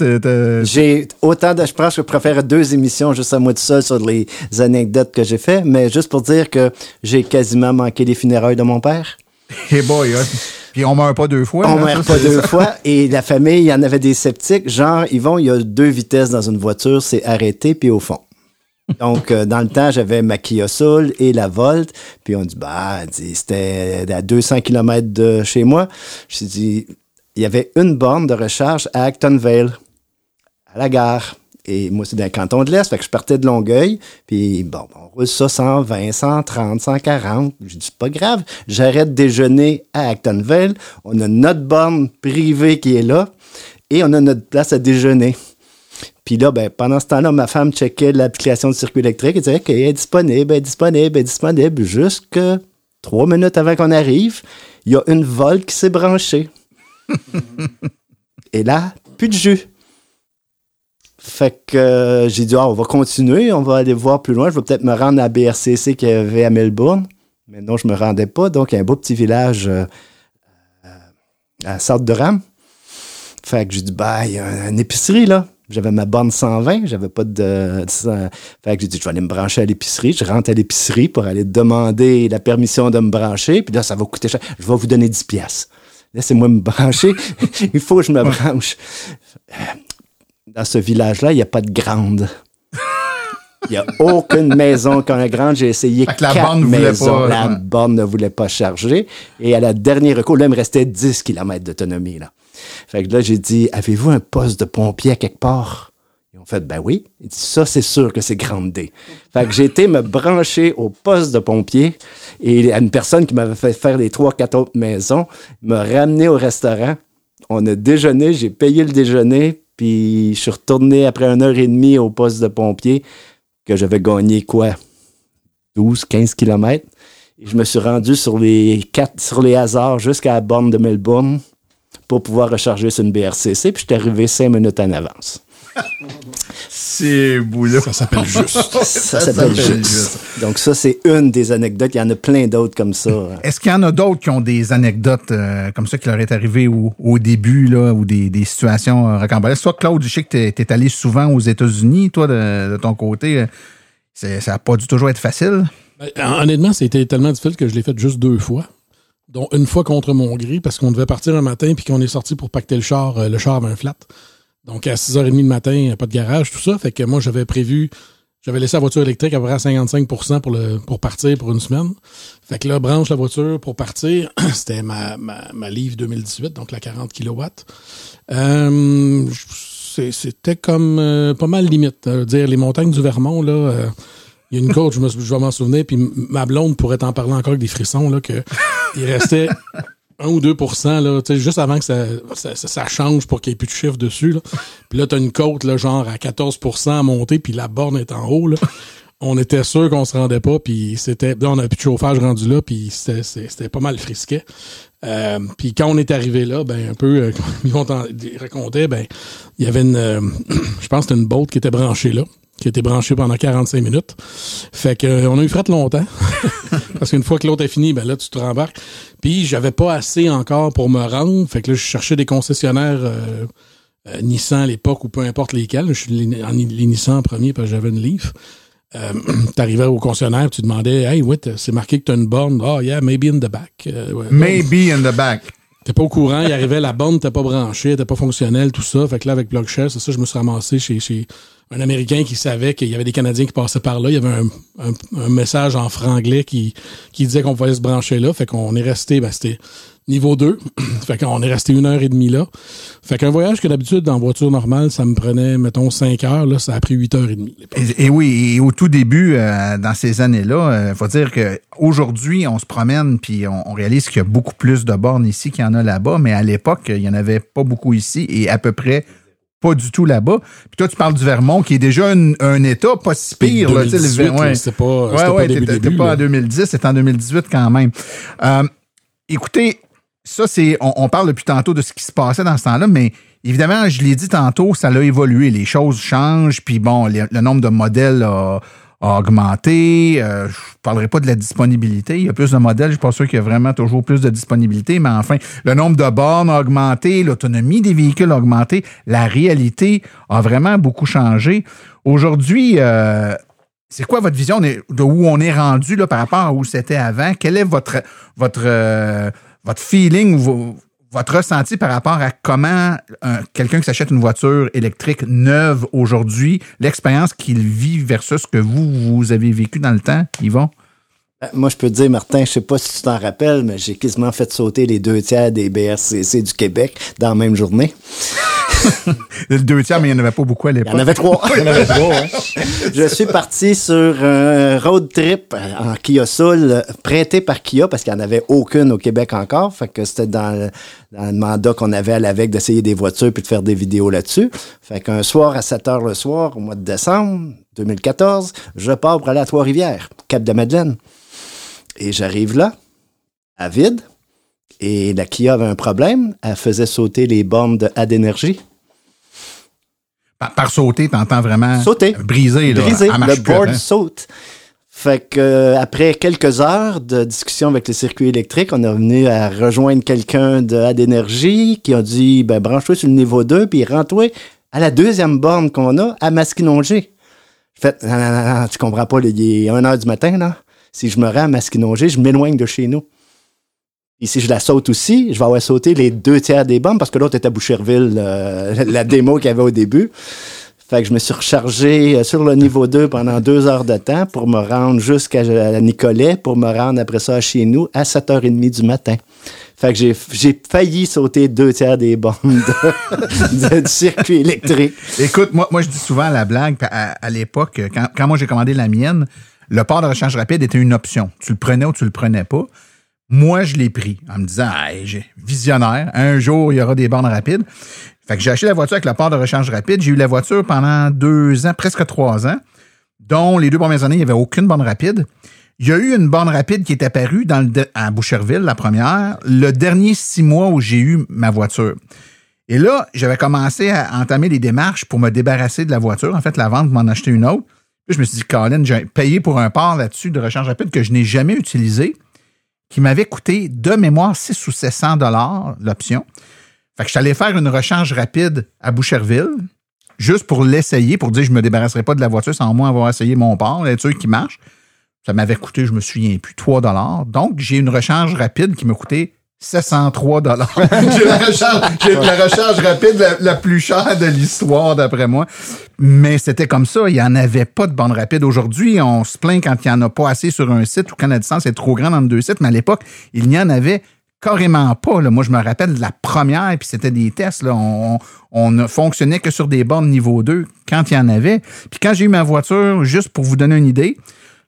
j'ai autant de. Je pense que je préfère deux émissions juste à moi tout seul sur les anecdotes que j'ai fait, mais juste pour dire que j'ai quasiment manqué les funérailles de mon père. Hey boy, hein. Puis on meurt pas deux fois. On meurt pas deux fois. Et la famille, il y en avait des sceptiques. Genre, ils vont, il y a deux vitesses dans une voiture, c'est arrêté puis au fond. Donc, euh, dans le temps, j'avais ma Kia Soul et la Volt. Puis on dit, bah, c'était à 200 km de chez moi. Je dit, il y avait une borne de recharge à Actonville, à la gare. Et moi, c'est dans le canton de l'Est, fait que je partais de Longueuil. Puis bon, on roule ça 120, 130, 140. Je dis, c'est pas grave. J'arrête de déjeuner à Actonville. On a notre borne privée qui est là. Et on a notre place à déjeuner. Puis là, ben, pendant ce temps-là, ma femme checkait l'application de circuit électrique et disait, OK, elle est disponible, elle est disponible, elle est disponible. Jusque trois minutes avant qu'on arrive, il y a une volte qui s'est branchée. et là, plus de jus. Fait que euh, j'ai dit, ah, on va continuer, on va aller voir plus loin. Je vais peut-être me rendre à BRCC qui avait à Melbourne. Mais non, je ne me rendais pas. Donc, il y a un beau petit village euh, euh, à Sartre de Rame. Fait que j'ai dit, bah, il y a une épicerie là. J'avais ma borne 120, j'avais pas de... Fait que j'ai dit, je vais aller me brancher à l'épicerie. Je rentre à l'épicerie pour aller demander la permission de me brancher. Puis là, ça va coûter cher. Je vais vous donner 10 pièces. Laissez-moi me brancher. il faut que je me branche. Dans ce village-là, il n'y a pas de grande. Il n'y a aucune maison qui a grande. J'ai essayé Fait que la quatre borne maisons. pas, la ouais. borne ne voulait pas charger. Et à la dernière recours, là, il me restait 10 km d'autonomie. Là. Fait que là, j'ai dit, avez-vous un poste de pompier à quelque part? Ils ont fait, ben oui. Il dit, ça, c'est sûr que c'est grande D. Fait que j'ai été me brancher au poste de pompier et à une personne qui m'avait fait faire les trois, quatre autres maisons, me ramené au restaurant. On a déjeuné, j'ai payé le déjeuner, puis je suis retourné après une heure et demie au poste de pompier que j'avais gagné quoi? 12, 15 kilomètres. Et je me suis rendu sur les quatre, sur les hasards jusqu'à la borne de Melbourne pour pouvoir recharger sur une BRCC, puis je suis arrivé cinq minutes en avance. C'est boulot. Ça s'appelle juste. Ça s'appelle juste. Donc ça, c'est une des anecdotes. Il y en a plein d'autres comme ça. Est-ce qu'il y en a d'autres qui ont des anecdotes euh, comme ça qui leur est arrivé au, au début, là, ou des, des situations euh, rocambolesques? Toi, Claude, je sais que t'es, t'es allé souvent aux États-Unis, toi, de, de ton côté. ça n'a pas dû toujours être facile. Ben, honnêtement, c'était tellement difficile que je l'ai fait juste deux fois. Dont une fois contre mon gré, parce qu'on devait partir un matin puis qu'on est sorti pour pacter le char. euh, Le char avait un flat. Donc à 6h30 le matin, pas de garage, tout ça. Fait que moi, j'avais prévu, j'avais laissé la voiture électrique à peu près à 55 pour, le, pour partir pour une semaine. Fait que là, branche la voiture pour partir. C'était ma, ma, ma Leaf 2018, donc la 40 kW. Euh, C'était comme euh, pas mal limite. Euh, dire les montagnes du Vermont, là. euh, il y a une côte, je, me, je vais m'en souvenir, puis ma blonde pourrait t'en parler encore avec des frissons, là, que il restait 1 ou 2% là, juste avant que ça, ça, ça- change pour qu'il n'y ait plus de chiffre dessus. Là. Puis là, tu as une côte là, genre à 14% à monter, puis la borne est en haut. Là. On était sûr qu'on se rendait pas, puis c'était. Là, on n'avait plus de chauffage rendu là, puis c'était- pas mal frisquet. Euh, puis quand on est arrivé là, ben un peu, euh, comme ils racontaient, ben il y avait une, euh, je pense c'était une boat qui était branchée là, qui était branchée pendant 45 minutes. Fait que euh, on a eu fret longtemps. Parce qu'une fois que l'autre est fini, ben là, tu te rembarques. Puis j'avais pas assez encore pour me rendre. Fait que là, je cherchais des concessionnaires euh, euh, Nissan à l'époque ou peu importe lesquels. Je suis les, en- les Nissan en premier parce que j'avais une Leaf. Euh, T'arrivais au concessionnaire, tu demandais Hey, t'as- c'est marqué que tu as une borne. Oh yeah, maybe in the back. Euh, ouais. Maybe in the back. T'es pas au courant, il arrivait, la borne t'es pas branchée, t'es pas fonctionnelle, tout ça. Fait que là, avec BlockShare, c'est ça, je me suis ramassé chez, chez un Américain qui savait qu'il y avait des Canadiens qui passaient par là. Il y avait un, message en franglais qui, disait qu'on pouvait se brancher là. Fait qu'on est resté, ben, c'était niveau 2. fait qu'on est resté une heure et demie là. Fait qu'un voyage que d'habitude, en voiture normale, ça me prenait, mettons, 5 heures. Là, ça a pris 8 heures et demie. Et, oui, et au tout début, euh, dans ces années-là, il faut dire que aujourd'hui, on se promène puis on, on réalise qu'il y a beaucoup plus de bornes ici qu'il y en a là-bas, mais à l'époque, il y en avait pas beaucoup ici et à peu près pas du tout là-bas. Puis toi, tu parles du Vermont, qui est déjà un, un état pas si pire. Là, tu sais, le 2018, Ver- là, c'était pas, c'était Ouais, pas ouais, début, pas en 2010, c'était en 2018 quand même. Euh, écoutez, ça, c'est. On, on parle depuis tantôt de ce qui se passait dans ce temps-là, mais évidemment, je l'ai dit tantôt, ça a évolué. Les choses changent, puis bon, les- le nombre de modèles a, a augmenté. Euh, je parlerai pas de la disponibilité. Il y a plus de modèles. Je suis pas sûr qu'il y a vraiment toujours plus de disponibilité, mais enfin, le nombre de bornes a augmenté, l'autonomie des véhicules a augmenté. La réalité a vraiment beaucoup changé. Aujourd'hui, euh, c'est quoi votre vision? De où on est rendu là, par rapport à où c'était avant? Quel est votre votre euh, votre feeling, votre ressenti par rapport à comment un- quelqu'un qui s'achète une voiture électrique neuve aujourd'hui, l'expérience qu'il vit versus ce que vous, vous avez vécu dans le temps, Yvon? Ben, Moi, je peux te dire, Martin, je sais pas si tu t'en rappelles, mais j'ai quasiment fait sauter les deux tiers des BRCC du Québec dans la même journée. Le deux tiers, mais il n'y en avait pas beaucoup à Il y l'époque. en avait trois. Il y en avait trois, hein. Je suis parti sur un road trip en Kia Soul, euh, prêté par Kia, parce qu'il n'y en avait aucune au Québec encore. Fait que c'était dans, le- dans le mandat qu'on avait à l'AVEC d'essayer des voitures puis de faire des vidéos là-dessus. Fait qu'un soir à 7 heures le soir, au mois de décembre 2014, je pars pour aller à Trois-Rivières, Cap-de-Madeleine. Et j'arrive là, à vide. Et la Kia avait un problème. Elle faisait sauter les bornes de A d'énergie. Par, par sauter, t'entends vraiment Sauter. briser. Là, marche Le plus board après. saute. Fait que euh, après quelques heures de discussion avec le circuit électrique, on est venu à rejoindre quelqu'un de A d'énergie qui a dit ben branche-toi sur le niveau 2 puis rentre-toi à la deuxième borne qu'on a, à Masquinongé. Je fais, non, non, non, non, tu comprends pas, il est 1 heure du matin, là. Si je me rends à Masquinongé, je m'éloigne de chez nous. Et si je la saute aussi, je vais avoir sauté les deux tiers des bornes parce que l'autre était à Boucherville, euh, la démo qu'il y avait au début. Fait que je me suis rechargé euh, sur le niveau 2 pendant deux heures de temps pour me rendre jusqu'à euh, Nicolet, pour me rendre après ça chez nous à 7h30 du matin. Fait que j'ai, failli sauter deux tiers des de- du circuit électrique. Écoute, moi, moi, je dis souvent la blague, à, à l'époque, quand, quand moi j'ai commandé la mienne, le port de recharge rapide était une option. Tu le prenais ou tu le prenais pas. Moi, je l'ai pris en me disant, hey, visionnaire, un jour, il y aura des bornes rapides. Fait que j'ai acheté la voiture avec le port de recharge rapide. J'ai eu la voiture pendant deux ans, presque trois ans, dont les deux premières années, il n'y avait aucune borne rapide. Il y a eu une borne rapide qui est apparue dans à Boucherville, la première, le dernier six mois où j'ai eu ma voiture. Et là, j'avais commencé à entamer les démarches pour me débarrasser de la voiture. En fait, la vente, m'en acheter une autre. Je me suis dit, Colin, j'ai payé pour un port là-dessus de recharge rapide que je n'ai jamais utilisé, qui m'avait coûté de mémoire 6 ou 700 dollars l'option. Fait que je suis allé faire une recharge rapide à Boucherville, juste pour l'essayer, pour dire que je me débarrasserai pas de la voiture sans moins avoir essayé mon port, être sûr qu'il marche. Ça m'avait coûté, je me souviens plus, 3 dollars. Donc, j'ai une recharge rapide qui m'a coûté 703 dollars. j'ai la recharge, j'ai la recharge rapide la, la plus chère de l'histoire, d'après moi. Mais c'était comme ça. Il n'y en avait pas de bande rapide. Aujourd'hui, on se plaint quand il n'y en a pas assez sur un site ou quand la distance est trop grande entre deux sites. Mais à l'époque, il n'y en avait carrément pas. Là. Moi, je me rappelle de la première, puis c'était des tests. Là. On, on ne fonctionnait que sur des bornes niveau 2 quand il y en avait. Puis quand j'ai eu ma voiture, juste pour vous donner une idée,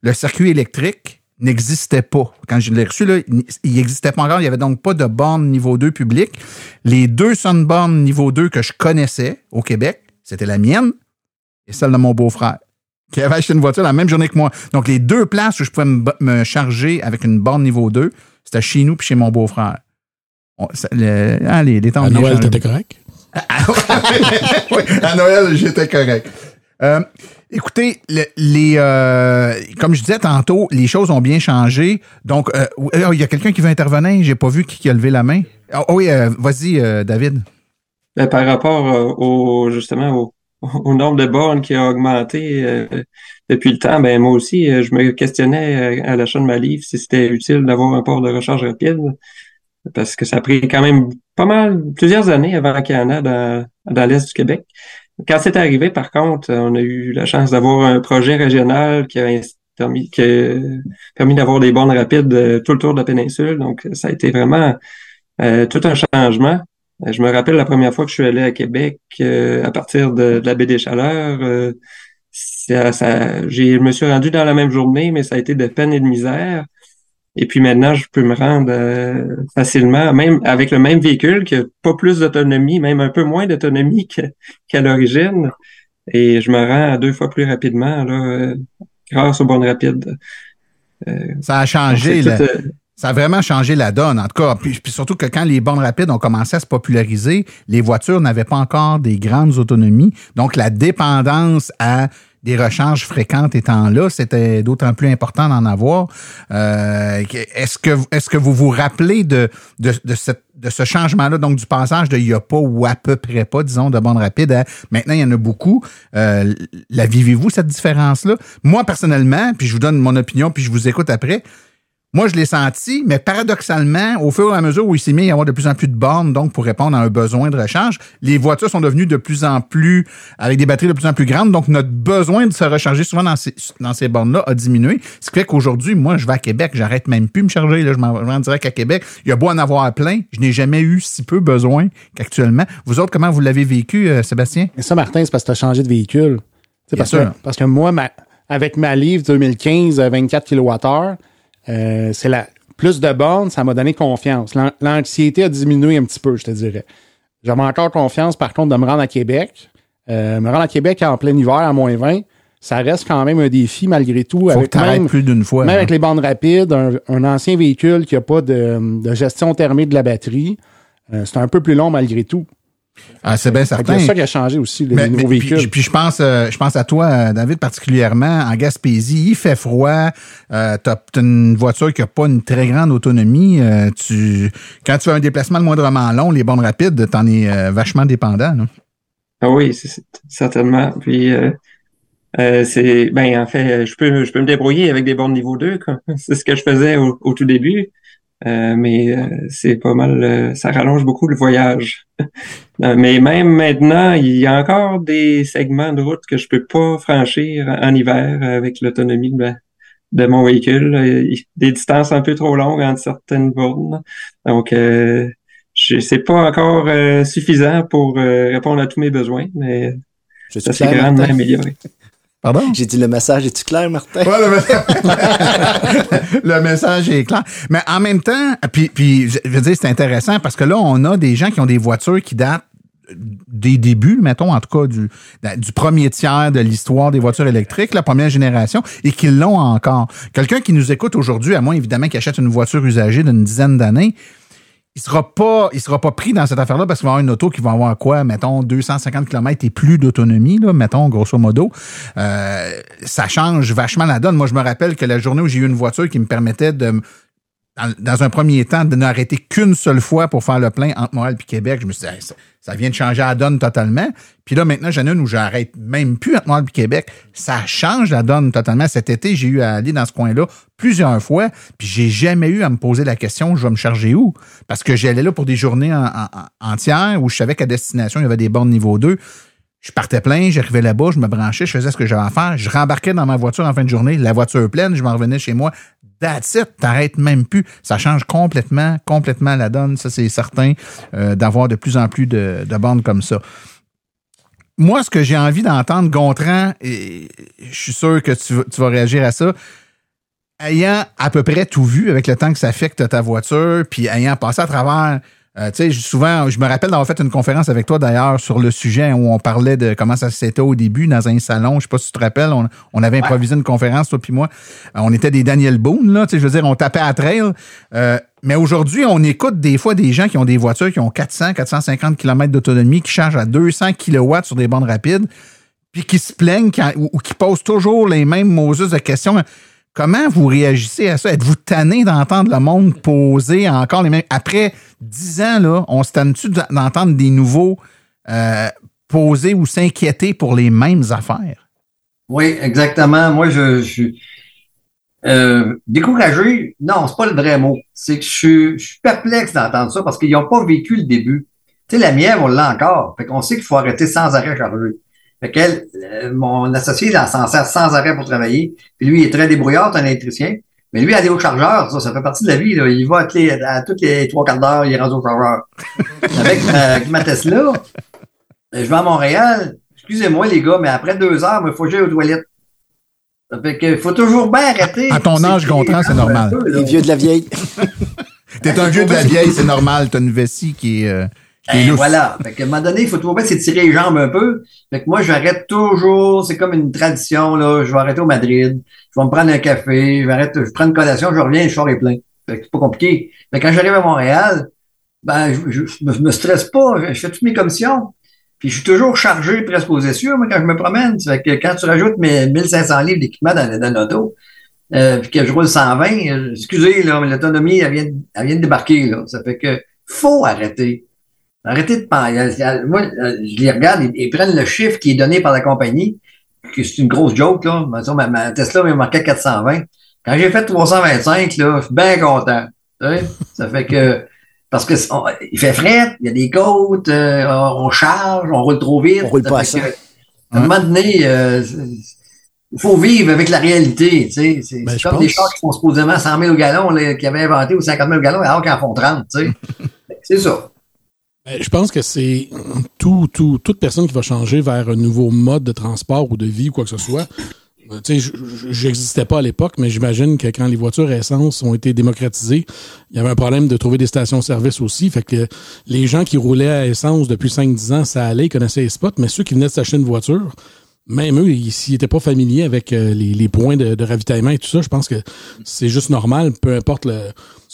le circuit électrique n'existait pas. Quand je l'ai reçu, là, il n'existait pas encore. Il n'y avait donc pas de borne niveau 2 public. Les deux bornes niveau 2 que je connaissais au Québec, c'était la mienne et celle de mon beau-frère, qui avait acheté une voiture la même journée que moi. Donc, les deux places où je pouvais me, me charger avec une borne niveau 2, c'était chez nous puis chez mon beau-frère. Le- ah, les, les temps À Noël, t'étais correct? oui, à Noël, j'étais correct. Euh, écoutez, le- les, euh, comme je disais tantôt, les choses ont bien changé. Donc, euh, euh, il y a quelqu'un qui veut intervenir. J'ai pas vu qui, a levé la main. Ah, oui, euh, vas-y, David. Par rapport au justement au, nombre de bornes qui a augmenté depuis le temps, ben moi aussi, je me questionnais à l'achat de ma livre si c'était utile d'avoir un port de recharge rapide. Parce que ça a pris quand même pas mal, plusieurs années avant qu'il y en a dans, dans l'Est du Québec. Quand c'est arrivé, par contre, on a eu la chance d'avoir un projet régional qui a permis, d'avoir des bornes rapides euh, tout le tour de la péninsule. Donc, ça a été vraiment euh, tout un changement. Euh, Je me rappelle la première fois que je suis allé à Québec à partir de, la baie des Chaleurs. ça, je me suis rendu dans la même journée, mais ça a été de peine et de misère. Et puis maintenant, je peux me rendre euh, facilement, même avec le même véhicule, qui a pas plus d'autonomie, même un peu moins d'autonomie qu'à l'origine. Et je me rends deux fois plus rapidement là, euh, grâce aux bornes rapides. Ça a changé. tout, euh, Ça a vraiment changé la donne, en tout cas. Puis, puis surtout que quand les bornes rapides ont commencé à se populariser, les voitures n'avaient pas encore des grandes autonomies. Donc, la dépendance à des recharges fréquentes étant là, c'était d'autant plus important d'en avoir. Euh, est-ce que est-ce que vous vous rappelez de de, de, cette, de ce changement-là, donc du passage de il a pas ou à peu près pas, disons, de bornes rapides à maintenant il y en a beaucoup. Euh, la vivez-vous cette différence-là? Moi personnellement, puis je vous donne mon opinion, puis je vous écoute après. Moi, je l'ai senti, mais paradoxalement, au fur et à mesure où il s'est mis à y avoir de plus en plus de bornes, donc pour répondre à un besoin de recharge, les voitures sont devenues de plus en plus, avec des batteries de plus en plus grandes, donc notre besoin de se recharger souvent dans ces, dans ces bornes-là a diminué. Ce qui fait qu'aujourd'hui, moi, je vais à Québec, j'arrête même plus de me charger, là, je m'en vais direct à Québec. Il y a beau en avoir plein, je n'ai jamais eu si peu besoin qu'actuellement. Vous autres, comment vous l'avez vécu, euh, Sébastien? Mais ça, Martin, c'est parce que tu as changé de véhicule. Parce que, parce que moi, ma- avec ma livre 2015 à 24 kWh, euh, c'est la plus de bornes, ça m'a donné confiance. L'an- L'anxiété a diminué un petit peu, je te dirais. J'avais encore confiance, par contre, de me rendre à Québec. Euh, me rendre à Québec en plein hiver à moins 20, ça reste quand même un défi malgré tout. Faut avec même, plus d'une fois. même hein. avec les bandes rapides, un, un ancien véhicule qui n'a pas de, de gestion thermique de la batterie, euh, c'est un peu plus long malgré tout. Ah, c'est bien certain. C'est ça qui a changé aussi, les Mais- nouveaux mais- puis- véhicules. Puis, je pense, euh, je pense à toi, euh, David, particulièrement en Gaspésie. Il fait froid. Euh, une voiture qui a pas une très grande autonomie. euh, tu, quand tu fais un déplacement de moindrement long, les bornes rapides, t'en es euh, vachement dépendant. là. Ah oui, certainement. Puis euh, euh, c'est ben en fait, je peux je peux me débrouiller avec des bornes niveau 2, quoi. C'est ce que je faisais au, au tout début. Euh, mais euh, c'est pas mal, euh, ça rallonge beaucoup le voyage. Euh, mais même maintenant, il y a encore des segments de route que je peux pas franchir en hiver avec l'autonomie de, de mon véhicule. Des distances un peu trop longues entre certaines bornes. Donc, euh, c'est pas encore euh, suffisant pour euh, répondre à tous mes besoins, mais Je suis ça s'est grandement amélioré. Pardon? J'ai dit le message, est-tu clair, Martin? Ouais, le, le message est clair. Mais en même temps, puis, puis je veux dire, c'est intéressant parce que là, on a des gens qui ont des voitures qui datent des débuts, mettons, en tout cas, du, du premier tiers de l'histoire des voitures électriques, la première génération, et qui l'ont encore. Quelqu'un qui nous écoute aujourd'hui, à moins évidemment qu'il achète une voiture usagée d'une dizaine d'années, il sera pas il sera pas pris dans cette affaire-là parce qu'il va avoir une auto qui va avoir quoi, mettons, 250 km et plus d'autonomie, là, mettons, grosso modo. Euh, ça change vachement la donne. Moi, je me rappelle que la journée où j'ai eu une voiture qui me permettait de, dans, un premier temps, de n'arrêter qu'une seule fois pour faire le plein entre Montréal et Québec, je me suis dit, ça, vient de changer la donne totalement. Puis là, maintenant, j'en ai une où j'arrête même plus entre Montréal et Québec. Ça change la donne totalement. Cet été, j'ai eu à aller dans ce coin-là plusieurs fois, puis j'ai jamais eu à me poser la question, je vais me charger où? Parce que j'allais là pour des journées en- en- en- entières où je savais qu'à destination, il y avait des bornes niveau 2. Je partais plein, j'arrivais là-bas, je me branchais, je faisais ce que j'avais à faire. Je rembarquais dans ma voiture en fin de journée, la voiture pleine, je m'en revenais chez moi. That's it, t'arrêtes même plus. Ça change complètement, complètement la donne, ça c'est certain, euh, d'avoir de plus en plus de, de bornes comme ça. Moi, ce que j'ai envie d'entendre, Gontran, et je suis sûr que tu, vas- réagir à ça, ayant à peu près tout vu avec le temps que ça as ta voiture, puis ayant passé à travers, euh, tu sais, souvent, je me rappelle d'avoir fait une conférence avec toi d'ailleurs sur le sujet où on parlait de comment ça s'était au début dans un salon. Je sais pas si tu te rappelles, on, on avait improvisé une conférence, toi puis moi. Euh, on était des Daniel Boone, là, tu sais, je veux dire, on tapait à trail. Euh, mais aujourd'hui, on écoute des fois des gens qui ont des voitures qui ont 400, 450 km d'autonomie, qui chargent à 200 kW sur des bandes rapides puis qui se plaignent quand- ou, ou qui posent toujours les mêmes Moses de questions. Comment vous réagissez à ça? Êtes-vous tanné d'entendre le monde poser encore les mêmes? Après dix ans, là, on se tanne-tu d'entendre des nouveaux euh, poser ou s'inquiéter pour les mêmes affaires? Oui, exactement. Moi, je, suis euh, découragé. Non, c'est pas le vrai mot. C'est que je suis, perplexe d'entendre ça parce qu'ils n'ont pas vécu le début. Tu sais, la mienne, on l'a encore. Fait qu'on sait qu'il faut arrêter sans arrêt charger. Fait qu'elle, euh, mon associé, il s'en sert sans arrêt pour travailler. Puis lui, il est très débrouillard, c'est un électricien. Mais lui, aller au chargeur, ça, ça fait partie de la vie. Là. Il va à, tous les- à toutes les trois quarts d'heure, il est rendu au chargeur. avec, ma, avec ma Tesla, euh, je vais à Montréal. Excusez-moi, les gars, mais après deux heures, il faut que j'aille aux toilettes. Ça fait que faut toujours bien arrêter. À ton âge, Gontran, c'est normal. Peu. Les vieux de la vieille. T'es un vieux de la vieille, c'est normal. T'as une vessie qui est, euh, Ben, lousse. voilà. Fait qu'à un moment donné, il faut toujours bien s'étirer les jambes un peu. Fait que moi, j'arrête toujours. C'est comme une tradition, là. Je vais arrêter au Madrid. Je vais me prendre un café. Je vais arrêter, je prends une collation, je reviens, je sors les plein. Fait que c'est pas compliqué. Mais quand j'arrive à Montréal, ben, je, je, me- stresse pas. Je, je fais toutes mes commissions. Puis je suis toujours chargé presque aux essieux, moi, quand je me promène. Fait que quand tu rajoutes mes 1500 livres d'équipement dans, dans l'auto, euh, puis que je roule 120, euh, excusez, là, mais l'autonomie, elle vient, de- elle vient de débarquer, là. Ça fait que faut arrêter. Arrêtez de penser. Moi, je les regarde, ils, ils prennent le chiffre qui est donné par la compagnie, que c'est une grosse joke, là. Ma, ma Tesla m'a marqué 420. Quand j'ai fait 325, là, je suis bien content. Ça fait que, parce que on- il fait frais, il y a des côtes, euh, on charge, on roule trop vite. On roule pas assez. À un moment donné, euh, il faut vivre avec la réalité. Tu sais. C'est Ben, comme des chars qui font supposément 100 000 au gallon, là, qui avaient inventé ou 50 000 au gallon, alors qu'ils en font 30. Tu sais. c'est ça. Ben, Je pense que c'est tout, tout, toute personne qui va changer vers un nouveau mode de transport ou de vie ou quoi que ce soit. Euh, Tu sais, je- je- j'existais pas à l'époque, mais j'imagine que quand les voitures à essence ont été démocratisées, il y avait un problème de trouver des stations-service aussi. Fait que les gens qui roulaient à essence depuis 5-10 ans, ça allait, ils connaissaient les spots, mais ceux qui venaient de s'acheter une voiture, même eux, ils- s'ils n'étaient pas familiers avec euh, les, points de ravitaillement et tout ça, je pense que c'est juste normal, peu importe le.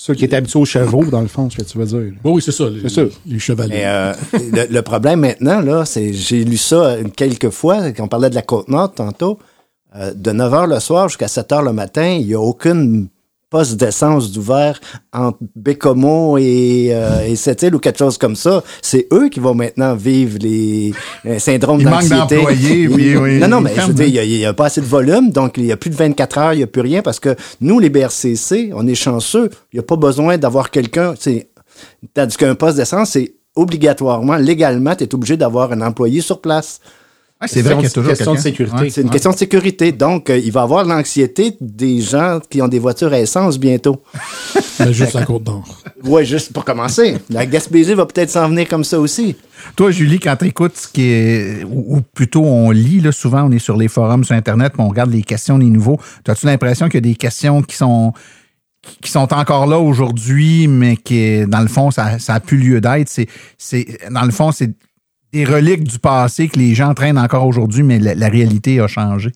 Ceux qui étaient habitués aux chevaux, dans le fond, ce que tu veux dire. Bon, oui, c'est ça, les, C'est ça. les chevaliers. Mais euh, le, le problème maintenant, là, c'est j'ai lu ça quelques fois, quand on parlait de la Côte-Nord tantôt. euh, de 9 h le soir jusqu'à 7 h le matin, il n'y a aucune poste d'essence d'ouvert entre Bécomo et, euh, et Sept-Îles ou quelque chose comme ça, c'est eux qui vont maintenant vivre les euh, syndromes d'anxiété. Il- oui, oui. Non, non, mais je veux dire, il y a- pas assez de volume, donc il y a plus de 24 heures, il y a plus rien parce que nous, les BRCC, on est chanceux. Il n'y a pas besoin d'avoir quelqu'un, tandis qu'un poste d'essence, c'est obligatoirement, légalement, tu es obligé d'avoir un employé sur place. Ouais, c'est vrai qu'il y a toujours question de sécurité. Ouais. C'est une question de sécurité. Donc, euh, il va y avoir l'anxiété des gens qui ont des voitures à essence bientôt. Mais juste à Côte-d'Or. Ouais, juste pour commencer. La Gaspésie va peut-être s'en venir comme ça aussi. Toi, Julie, quand tu écoutes ce qui est, ou, ou plutôt on lit, là, souvent on est sur les forums sur Internet, puis on regarde les questions des nouveaux. As-tu l'impression qu'il y a des questions qui sont qui sont encore là aujourd'hui, mais qui, dans le fond, ça, ça a plus lieu d'être? C'est, c'est, dans le fond, c'est des reliques du passé que les gens traînent encore aujourd'hui, mais la, réalité a changé.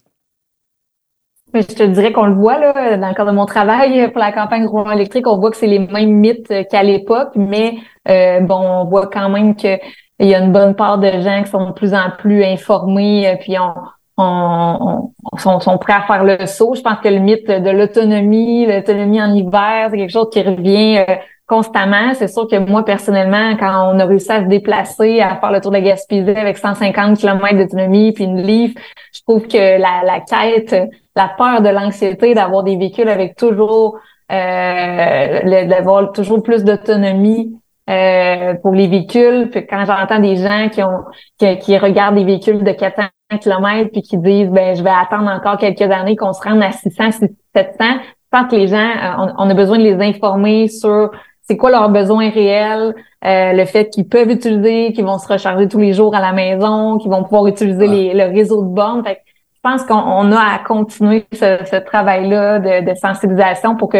Mais je te dirais qu'on le voit là, dans le cadre de mon travail pour la campagne Roulant électrique, on voit que c'est les mêmes mythes qu'à l'époque, mais euh, bon, on voit quand même que il y a une bonne part de gens qui sont de plus en plus informés, euh, puis on, on, on- sont, sont prêts à faire le saut. Je pense que le mythe de l'autonomie, l'autonomie en hiver, c'est quelque chose qui revient euh, constamment. C'est sûr que moi, personnellement, quand on a réussi à se déplacer, à faire le tour de la Gaspésie avec 150 km d'autonomie, puis une livre, je trouve que la, la quête, la peur de l'anxiété d'avoir des véhicules avec toujours, euh, d'avoir toujours plus d'autonomie euh, pour les véhicules. Puis quand j'entends des gens qui ont qui, qui regardent des véhicules de 400 km puis qui disent ben je vais attendre encore quelques années qu'on se rende à 600, 700, je pense que les gens, euh, on, on a besoin de les informer sur c'est quoi leurs besoins réels, euh, le fait qu'ils peuvent utiliser, qu'ils vont se recharger tous les jours à la maison, qu'ils vont pouvoir utiliser les- le réseau de bornes. Fait que je pense qu'on on a à continuer ce, ce travail-là de, de sensibilisation pour que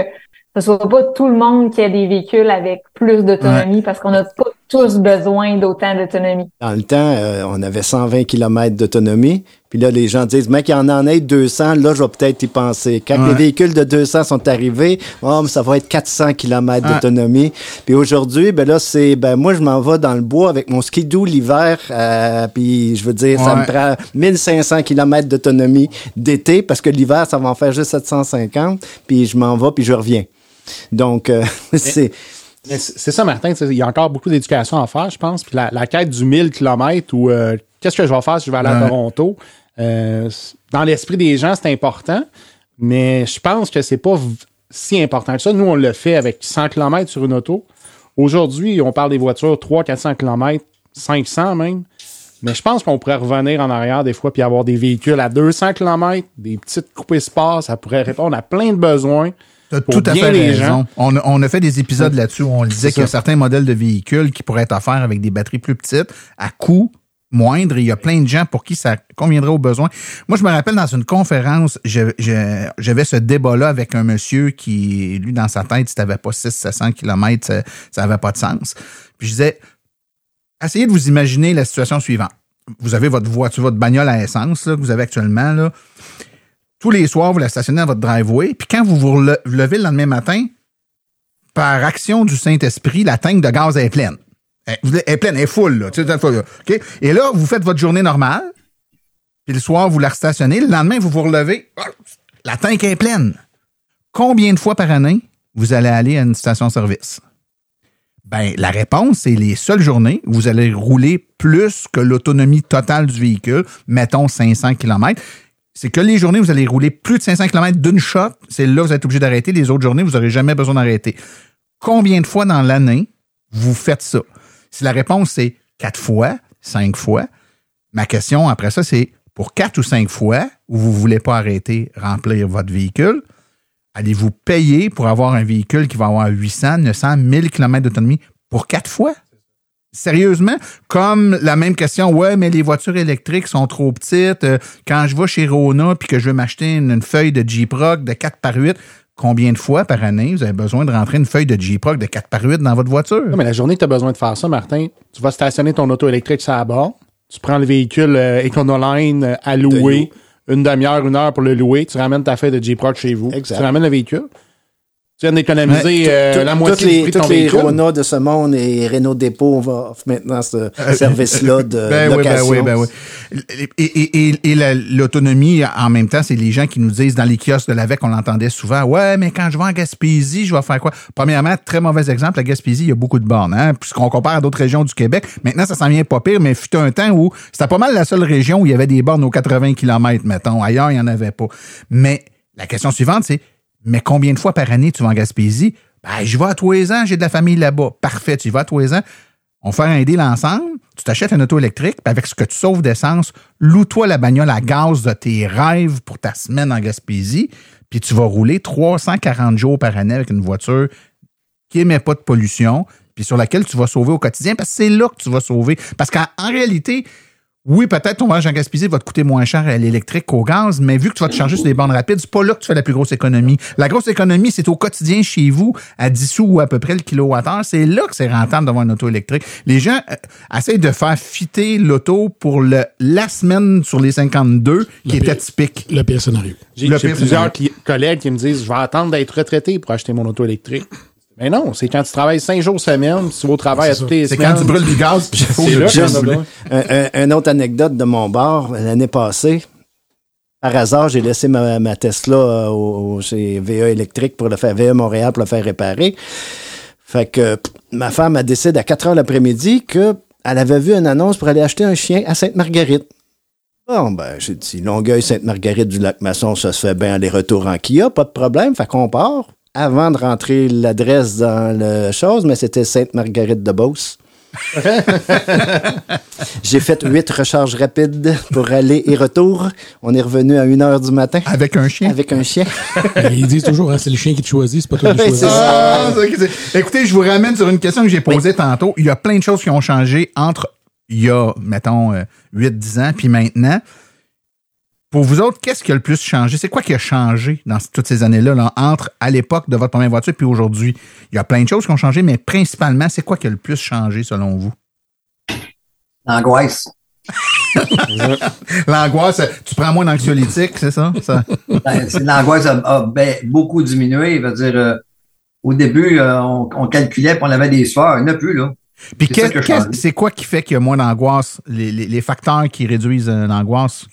ce soit pas tout le monde qui ait des véhicules avec plus d'autonomie parce qu'on n'a pas tous besoin d'autant d'autonomie. Dans le temps, euh, on avait 120 km d'autonomie. Puis là, les gens disent, mec, il y en en ait 200, là, je vais peut-être y penser. Quand Ouais. les véhicules de 200 sont arrivés, oh, mais ça va être 400 km d'autonomie. Puis aujourd'hui, ben là, c'est, ben moi, je m'en vais dans le bois avec mon skidoo l'hiver. euh, puis je veux dire, ça me prend 1500 km d'autonomie d'été parce que l'hiver, ça va en faire juste 750. Puis je m'en vais, puis je reviens. Donc, euh, c'est... C'est ça, Martin. Il y a encore beaucoup d'éducation à faire, je pense. Puis la, la quête du 1000 km ou euh, qu'est-ce que je vais faire si je vais aller à Ouais. Toronto, euh, dans l'esprit des gens, c'est important. Mais je pense que c'est pas si important que ça. Nous, on le fait avec 100 km sur une auto. Aujourd'hui, on parle des voitures 300-400 km, 500 même. Mais je pense qu'on pourrait revenir en arrière des fois puis avoir des véhicules à 200 km, des petites coupées sport, ça pourrait répondre à plein de besoins. T'as tout à fait raison. On, a- on a fait des épisodes là-dessus où on disait qu'il y a certains modèles de véhicules qui pourraient être offerts avec des batteries plus petites, à coût moindre. Il y a plein de gens pour qui ça conviendrait aux besoins. Moi, je me rappelle dans une conférence, j'avais ce débat-là avec un monsieur qui, lui, dans sa tête, si t'avais pas 600-700 km, ça, ça avait pas de sens. Puis je disais, essayez de vous imaginer la situation suivante. Vous avez votre voiture, votre bagnole à essence là, que vous avez actuellement. Là. Tous les soirs, vous la stationnez à votre driveway. Puis quand vous vous levez le lendemain matin, par action du Saint-Esprit, la tank de gaz est pleine. Elle est pleine, elle est full. Là? Et là, vous faites votre journée normale. Puis le soir, vous la restationnez. Le lendemain, vous vous relevez. Ah, La tank est pleine. Combien de fois par année vous allez aller à une station-service? Ben, la réponse, c'est les seules journées où vous allez rouler plus que l'autonomie totale du véhicule, mettons 500 km. C'est que les journées vous allez rouler plus de 500 km d'une shot, c'est là que vous êtes obligé d'arrêter. Les autres journées, vous n'aurez jamais besoin d'arrêter. Combien de fois dans l'année vous faites ça? Si la réponse c'est quatre fois, cinq fois, ma question après ça, c'est pour quatre ou cinq fois où vous ne voulez pas arrêter, remplir votre véhicule, allez-vous payer pour avoir un véhicule qui va avoir 800, 900, 1000 km d'autonomie pour quatre fois? Sérieusement? Comme la même question, ouais, mais les voitures électriques sont trop petites. Euh, quand je vais chez Rona puis que je veux m'acheter une, une feuille de Jeep Rock de 4 par 8, combien de fois par année vous avez besoin de rentrer une feuille de Jeep Rock de 4 par 8 dans votre voiture? Non, mais la journée que tu as besoin de faire ça, Martin, tu vas stationner ton auto électrique sur la borne, tu prends le véhicule euh, Econoline euh, à louer, une demi-heure, une heure pour le louer, tu ramènes ta feuille de Jeep Rock chez vous, Exact. tu ramènes le véhicule, viens d'économiser euh, la moitié les, du prix de ton les véhicule. Rona de ce monde et Renault Dépôt vont maintenant ce service-là de Ben oui, ben location. oui, ben oui. Et, et, et, et la- l'autonomie, en même temps, c'est les gens qui nous disent dans les kiosques de l'AVEC, on l'entendait souvent, ouais, mais quand je vais en Gaspésie, je vais faire quoi? Premièrement, très mauvais exemple, la Gaspésie, il y a beaucoup de bornes, hein, puisqu'on compare à d'autres régions du Québec. Maintenant, ça s'en vient pas pire, mais fut un temps où c'était pas mal la seule région où il y avait des bornes aux 80 km, mettons. Ailleurs, il n'y en avait pas. Mais la question suivante, c'est, mais combien de fois par année tu vas en Gaspésie? Ben, je vais à tous ans, j'ai de la famille là-bas. Parfait, tu y vas à tous les ans. On fait un deal ensemble, tu t'achètes une auto électrique, puis avec ce que tu sauves d'essence, loue-toi la bagnole à gaz de tes rêves pour ta semaine en Gaspésie, puis tu vas rouler 340 jours par année avec une voiture qui émet pas de pollution, puis sur laquelle tu vas sauver au quotidien, parce que c'est là que tu vas sauver. Parce qu'en en réalité, oui, peut-être ton voyage en Gaspésie va te coûter moins cher à l'électrique qu'au gaz, mais vu que tu vas te charger sur des bornes rapides, c'est pas là que tu fais la plus grosse économie. La grosse économie, c'est au quotidien chez vous, à 10 sous ou à peu près le kilowattheure. C'est là que c'est rentable d'avoir une auto électrique. Les gens euh, essayent de faire fitter l'auto pour le, la semaine sur les 52 qui Le était pire. typique. Le pire scénario. J'ai plusieurs collègues qui me disent Je vais attendre d'être retraité pour acheter mon auto électrique. Mais non, c'est quand tu travailles cinq jours semaine, puis tu vas au travail à C'est toutes les C'est quand tu brûles du gaz, puis il faut C'est le. Un- un- une autre anecdote de mon bar, l'année passée, par hasard, j'ai laissé ma, ma Tesla euh, au, au- chez VA Électrique pour le faire, VA Montréal pour le faire réparer. Fait que pff, ma femme a décidé à 4 heures l'après-midi qu'elle avait vu une annonce pour aller acheter un chien à Sainte-Marguerite. Bon, ben, j'ai dit, Longueuil, Sainte-Marguerite du Lac-Masson, ça se fait bien aller-retour en Kia, pas de problème. Fait qu'on part. Avant de rentrer l'adresse dans le chose, mais c'était Sainte-Marguerite de Beauce. J'ai fait huit recharges rapides pour aller et retour. On est revenu à 1 heure du matin Avec un chien. avec un chien. Ils disent toujours, hein, c'est le chien qui te choisit, c'est pas toi qui choisis. Ah, Écoutez, je vous ramène sur une question que j'ai posée tantôt. Il y a plein de choses qui ont changé entre il y a, mettons, euh, 8-10 ans, puis maintenant. Pour vous autres, qu'est-ce qui a le plus changé? C'est quoi qui a changé dans toutes ces années-là, là, entre à l'époque de votre première voiture puis aujourd'hui? Il y a plein de choses qui ont changé, mais principalement, c'est quoi qui a le plus changé selon vous? L'angoisse. L'angoisse, tu prends moins d'anxiolytique, c'est ça? ça? Ben, L'angoisse a, a ben, beaucoup diminué. Je veux dire, euh, au début, euh, on, on calculait puis on avait des sueurs. Il n'y en a plus, là. Puis C'est quoi qui fait qu'il y a moins d'angoisse? Les, les- les facteurs qui réduisent euh, l'angoisse?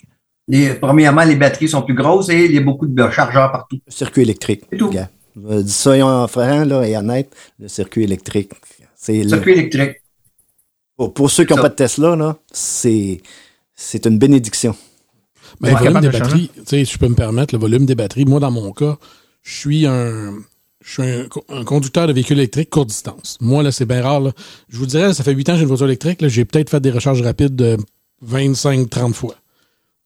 Les, premièrement, les batteries sont plus grosses et il y a beaucoup de chargeurs partout. circuit électrique. C'est tout. gars. Euh, Soyons francs là, et honnêtes, le circuit électrique. C'est le- Circuit électrique. pour, pour ceux qui n'ont pas de Tesla, là, c'est c'est une bénédiction. Ouais, le volume des de batteries, tu sais, si je peux me permettre, le volume des batteries, moi, dans mon cas, je suis un, je suis un, co- un conducteur de véhicule électrique courte distance. Moi, là, c'est bien rare. là. Je vous dirais, ça fait 8 ans que j'ai une voiture électrique. là, J'ai peut-être fait des recharges rapides de 25-30 fois.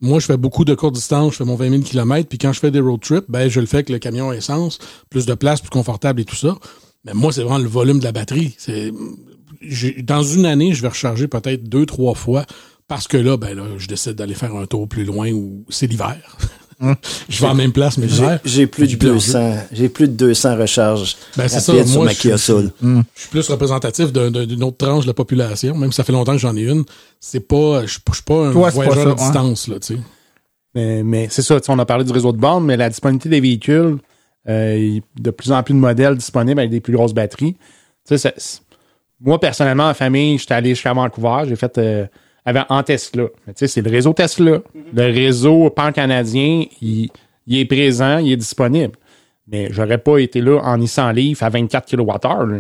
Moi, je fais beaucoup de courte distance, je fais mon 20 000 km, puis quand je fais des road trips, ben, je le fais avec le camion essence, plus de place, plus confortable et tout ça. Mais moi, c'est vraiment le volume de la batterie. C'est, dans une année, je vais recharger peut-être deux, trois fois, parce que là, ben là, je décide d'aller faire un tour plus loin où c'est l'hiver. je vais en même place, mais J'ai plus de du plaisir. 200, j'ai plus de 200 recharges Ben, c'est rapides ça, sur ma je Kia suis- Soul. Je suis plus représentatif d'un- d'un- d'une autre tranche de la population, même si ça fait longtemps que j'en ai une. C'est pas, je pas- je suis pas un Toi, pas voyageur ça, de hein. distance, là, tu sais. Mais, mais c'est ça, tu sais, on a parlé du réseau de bornes, mais la disponibilité des véhicules, euh, de plus en plus de modèles disponibles avec des plus grosses batteries. Tu sais, ça- c'est- moi, personnellement, en famille, j'étais allé jusqu'à Vancouver, j'ai fait euh, en Tesla. Mais Tu sais, c'est le réseau Tesla. Le réseau pan-canadien, il, il est présent, il est disponible. Mais j'aurais pas été là en Nissan Leaf à 24 kWh. là.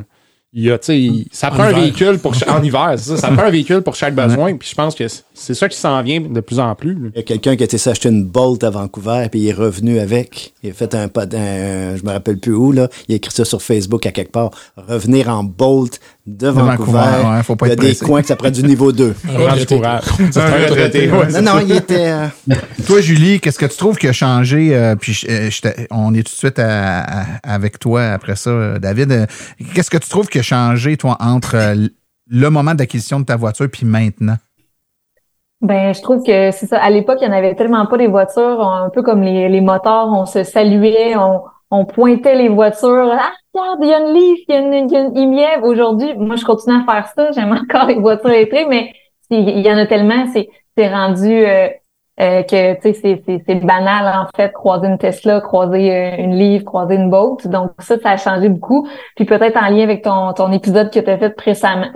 Il y a, tu sais, il- ça En prend un véhicule pour en hiver, ça, ça prend un véhicule pour chaque besoin. Puis je pense que c'est- ça qui s'en vient de plus en plus. là. Il y a quelqu'un qui a été s'acheter une Bolt à Vancouver, puis il est revenu avec. Il a fait un, un- je me rappelle plus où, là. Il a écrit ça sur Facebook à quelque part. Revenir en Bolt de, Vancouver. Vancouver, ouais, faut pas il y a être des pressé. coins que ça prend du niveau 2. Un retraité. non, non, il était... euh, Toi, Julie, qu'est-ce que tu trouves qui a changé? euh, puis je- euh, on est tout de suite à- à- avec toi après ça, David. Qu'est-ce que tu trouves qui a changé, toi, entre euh, le moment d'acquisition de ta voiture puis maintenant? Ben, je trouve que c'est ça. À l'époque, il n'y en avait tellement pas des voitures, on- un peu comme les, les moteurs, on se saluait, on, on pointait les voitures. Ah, regarde, il y a une Leaf, il y a une, y a une IMIEV. Aujourd'hui, moi, je continue à faire ça. J'aime encore les voitures électriques, mais il y en a tellement, c'est, c'est rendu, euh, euh, que tu sais c'est c'est banal en fait croiser une Tesla, croiser euh, une Leaf, croiser une Boat. Donc ça ça a changé beaucoup. Puis peut-être en lien avec ton ton épisode que tu as fait précédemment,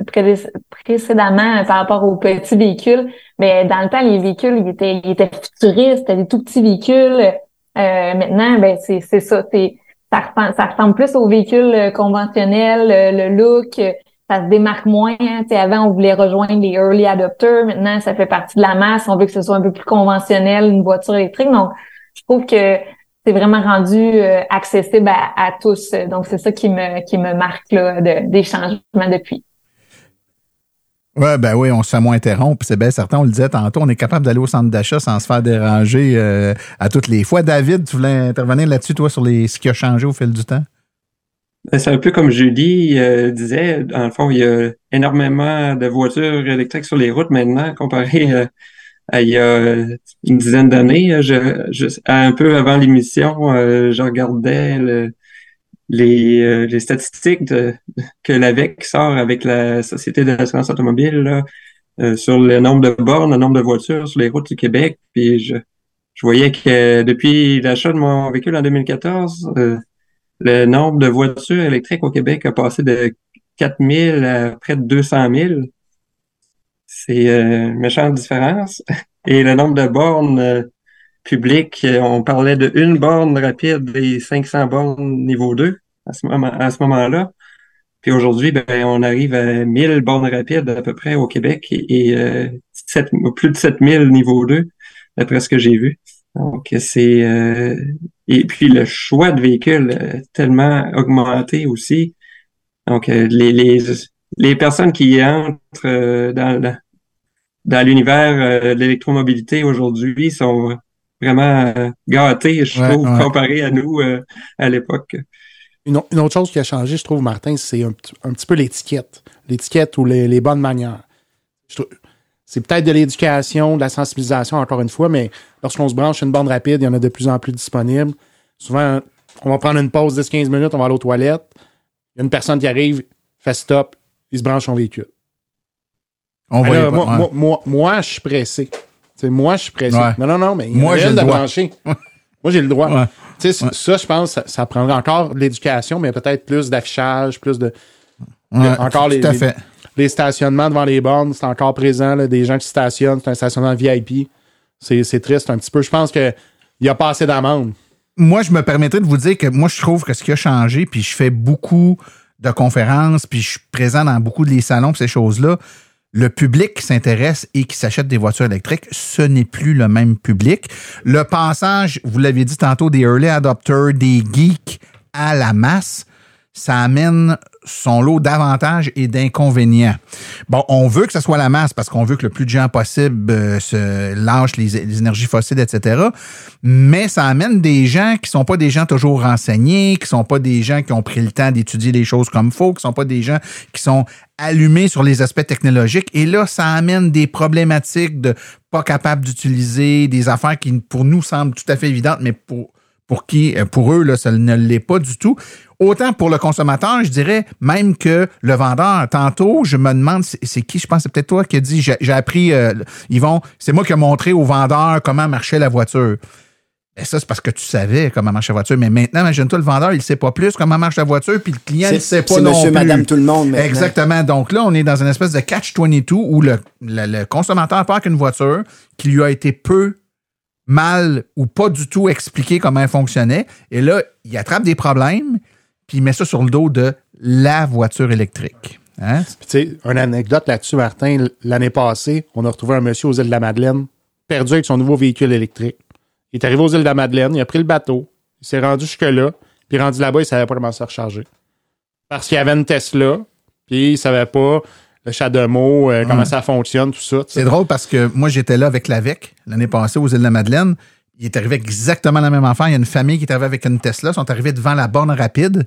précédemment par rapport aux petits véhicules, mais dans le temps les véhicules ils étaient ils étaient futuristes, c'était des tout petits véhicules. Euh, maintenant ben c'est ça, ça ressemble, ça ressemble plus aux véhicules conventionnels, le look, ça se démarque moins. Hein. Avant, on voulait rejoindre les early adopters. Maintenant, ça fait partie de la masse. On veut que ce soit un peu plus conventionnel, une voiture électrique. Donc, je trouve que c'est vraiment rendu euh, accessible à, tous. Donc, c'est ça qui me qui me marque là, de, des changements depuis. Ouais, ben oui, on se moins interrompre. C'est bien certain, on le disait tantôt, on est capable d'aller au centre d'achat sans se faire déranger euh, à toutes les fois. David, tu voulais intervenir là-dessus, toi, sur les ce qui a changé au fil du temps? Ben, c'est un peu comme Julie euh, disait, dans le fond, il y a énormément de voitures électriques sur les routes maintenant, comparé euh, à il y a une dizaine d'années. Je, un peu avant l'émission, euh, je regardais les, les statistiques de, que l'AVEC sort avec la Société d'assurance automobile sur le nombre de bornes, le nombre de voitures sur les routes du Québec. Puis je, je voyais que depuis l'achat de mon véhicule en 2014, le nombre de voitures électriques au Québec a passé de 4 000 à près de 200 000. C'est euh, une méchante différence. Et le nombre de bornes euh, publiques, euh, on parlait de une borne rapide et 500 bornes niveau 2 à ce moment moment-là. Puis aujourd'hui, ben, on arrive à 1000 bornes rapides à peu près au Québec et, plus de 7000 niveau 2, d'après ce que j'ai vu. Donc, c'est et puis le choix de véhicules euh, tellement augmenté aussi. Donc, euh, les, les, les personnes qui entrent euh, dans, dans l'univers de l'électromobilité aujourd'hui sont vraiment gâtés, je trouve, comparé à nous à l'époque. Une, autre chose qui a changé, je trouve, Martin, c'est un, petit peu l'étiquette. L'étiquette ou les, les, bonnes manières. C'est peut-être de l'éducation, de la sensibilisation, encore une fois, mais lorsqu'on se branche une bande rapide, il y en a de plus en plus disponibles. Souvent, on va prendre une pause 10-15 minutes, on va aller aux toilettes. Il y a une personne qui arrive, fait stop, il se branche son véhicule. On va moi, moi, moi, je suis pressé. Moi, je suis pressé. Non, non, non, mais moi, j'ai le, droit. moi, j'ai le droit. Ça, je pense, ça, ça prendrait encore de l'éducation, mais peut-être plus d'affichage, plus de. encore les, stationnements devant les bornes, c'est encore présent, là, des gens qui stationnent, c'est un stationnement VIP. C'est triste un petit peu. Je pense qu'il n'y a pas assez d'amende. Moi, je me permettrais de vous dire que moi, je trouve que ce qui a changé, puis je fais beaucoup de conférences, puis je suis présent dans beaucoup de les salons, ces choses-là. Le public qui s'intéresse et qui s'achète des voitures électriques, ce n'est plus le même public. Le passage, vous l'avez dit tantôt, des early adopters, des geeks à la masse, ça amène son lot d'avantages et d'inconvénients. Bon, on veut que ce soit la masse parce qu'on veut que le plus de gens possible euh, se lâchent les, énergies fossiles, etc. Mais ça amène des gens qui sont pas des gens toujours renseignés, qui sont pas des gens qui ont pris le temps d'étudier les choses comme faut, qui sont pas des gens qui sont allumés sur les aspects technologiques. Et là, ça amène des problématiques de pas capables d'utiliser des affaires qui, pour nous, semblent tout à fait évidentes, mais pour pour qui, euh, pour eux, là, ça ne l'est pas du tout. Autant pour le consommateur, je dirais même que le vendeur. Tantôt, je me demande, c'est qui, je pense, c'est peut-être toi qui a dit, j'ai appris, euh, Yvon, c'est moi qui ai montré au vendeur comment marchait la voiture. Et ça, c'est parce que tu savais comment marche la voiture. Mais maintenant, imagine-toi, le vendeur, il ne sait pas plus comment marche la voiture, puis le client, ne sait pas non monsieur, madame, tout le monde. Exactement. Donc là, on est dans une espèce de catch-22 où le, le, le consommateur part qu'une voiture qui lui a été peu mal ou pas du tout expliqué comment elle fonctionnait. Et là, il attrape des problèmes, puis il met ça sur le dos de la voiture électrique. Hein? Tu sais, une anecdote là-dessus, Martin. L'année passée, on a retrouvé un monsieur aux îles de la Madeleine, perdu avec son nouveau véhicule électrique. Il est arrivé aux îles de la Madeleine, il a pris le bateau, il s'est rendu jusque-là, puis rendu là-bas, il savait pas comment se recharger. Parce qu'il y avait une Tesla, puis il savait pas le chat de mots, euh, comment ça fonctionne, tout ça. C'est drôle parce que moi, j'étais là avec l'AVEC l'année passée aux îles de la Madeleine. Il est arrivé exactement la même affaire. Il y a une famille qui est arrivée avec une Tesla. Ils sont arrivés devant la borne rapide.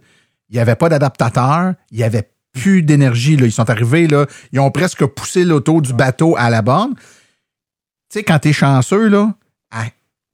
Il n'y avait pas d'adaptateur. Il n'y avait plus d'énergie. Ils sont arrivés, là, ils ont presque poussé l'auto du bateau à la borne. Tu sais, quand tu es chanceux, là, à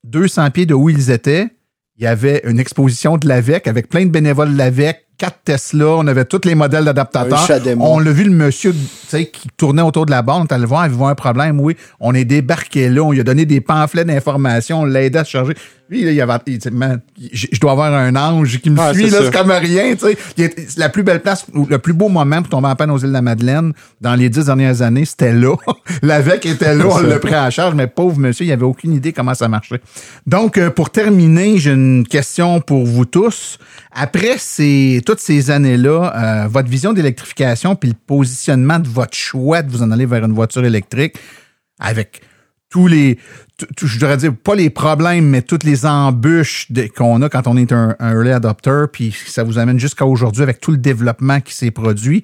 200 pieds de où ils étaient, il y avait une exposition de l'AVEC avec plein de bénévoles de l'AVEC quatre Tesla, on avait tous les modèles d'adaptateurs. On l'a vu le monsieur tu sais, qui tournait autour de la borne, allé le voir, il voit un problème, oui. On est débarqué là, on lui a donné des pamphlets d'informations, on l'a aidé à se charger. Lui, là, il avait, il dit, Man, je dois avoir un ange qui me Ah, suit, là, c'est comme rien, tu sais. La plus belle place, ou le plus beau moment pour tomber en panne aux îles de la Madeleine dans les dix dernières années, c'était là. L'AVEC était là, on l'a pris en charge, mais pauvre monsieur, il avait aucune idée comment ça marchait. Donc, euh, pour terminer, j'ai une question pour vous tous. Après toutes ces années-là, euh, votre vision d'électrification puis le positionnement de votre choix de vous en aller vers une voiture électrique avec tous les, je devrais dire, pas les problèmes, mais toutes les embûches qu'on a quand on est un, early adopter, puis ça vous amène jusqu'à aujourd'hui avec tout le développement qui s'est produit.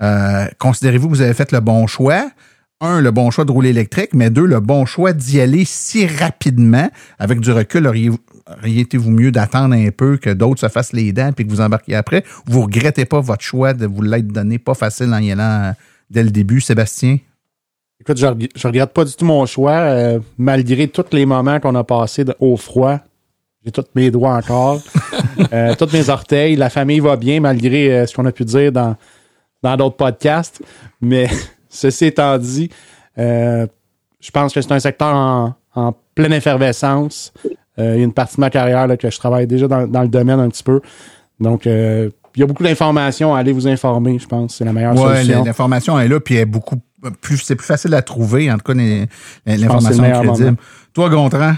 Euh, Considérez-vous que vous avez fait le bon choix? Un, le bon choix de rouler électrique, mais deux, le bon choix d'y aller si rapidement. Avec du recul, auriez- auriez-vous mieux d'attendre un peu que d'autres se fassent les dents puis que vous embarquiez après? Vous regrettez pas votre choix de vous l'être donné pas facile en y allant euh, dès le début, Sébastien? Écoute, je, je regrette pas du tout mon choix, euh, malgré tous les moments qu'on a passés de- au froid. J'ai tous mes doigts encore, euh, tous mes orteils. La famille va bien, malgré euh, ce qu'on a pu dire dans dans d'autres podcasts. Mais ceci étant dit, je pense que c'est un secteur en, en pleine effervescence. Euh, il y a une partie de ma carrière là, que je travaille déjà dans, dans le domaine un petit peu. Donc, euh, il y a beaucoup d'informations. Allez vous informer, je pense. C'est la meilleure Ouais, solution. l'information est là, puis elle est beaucoup plus, c'est plus facile à trouver, en tout cas, l'information meilleur crédible. moment. Toi, Gontran?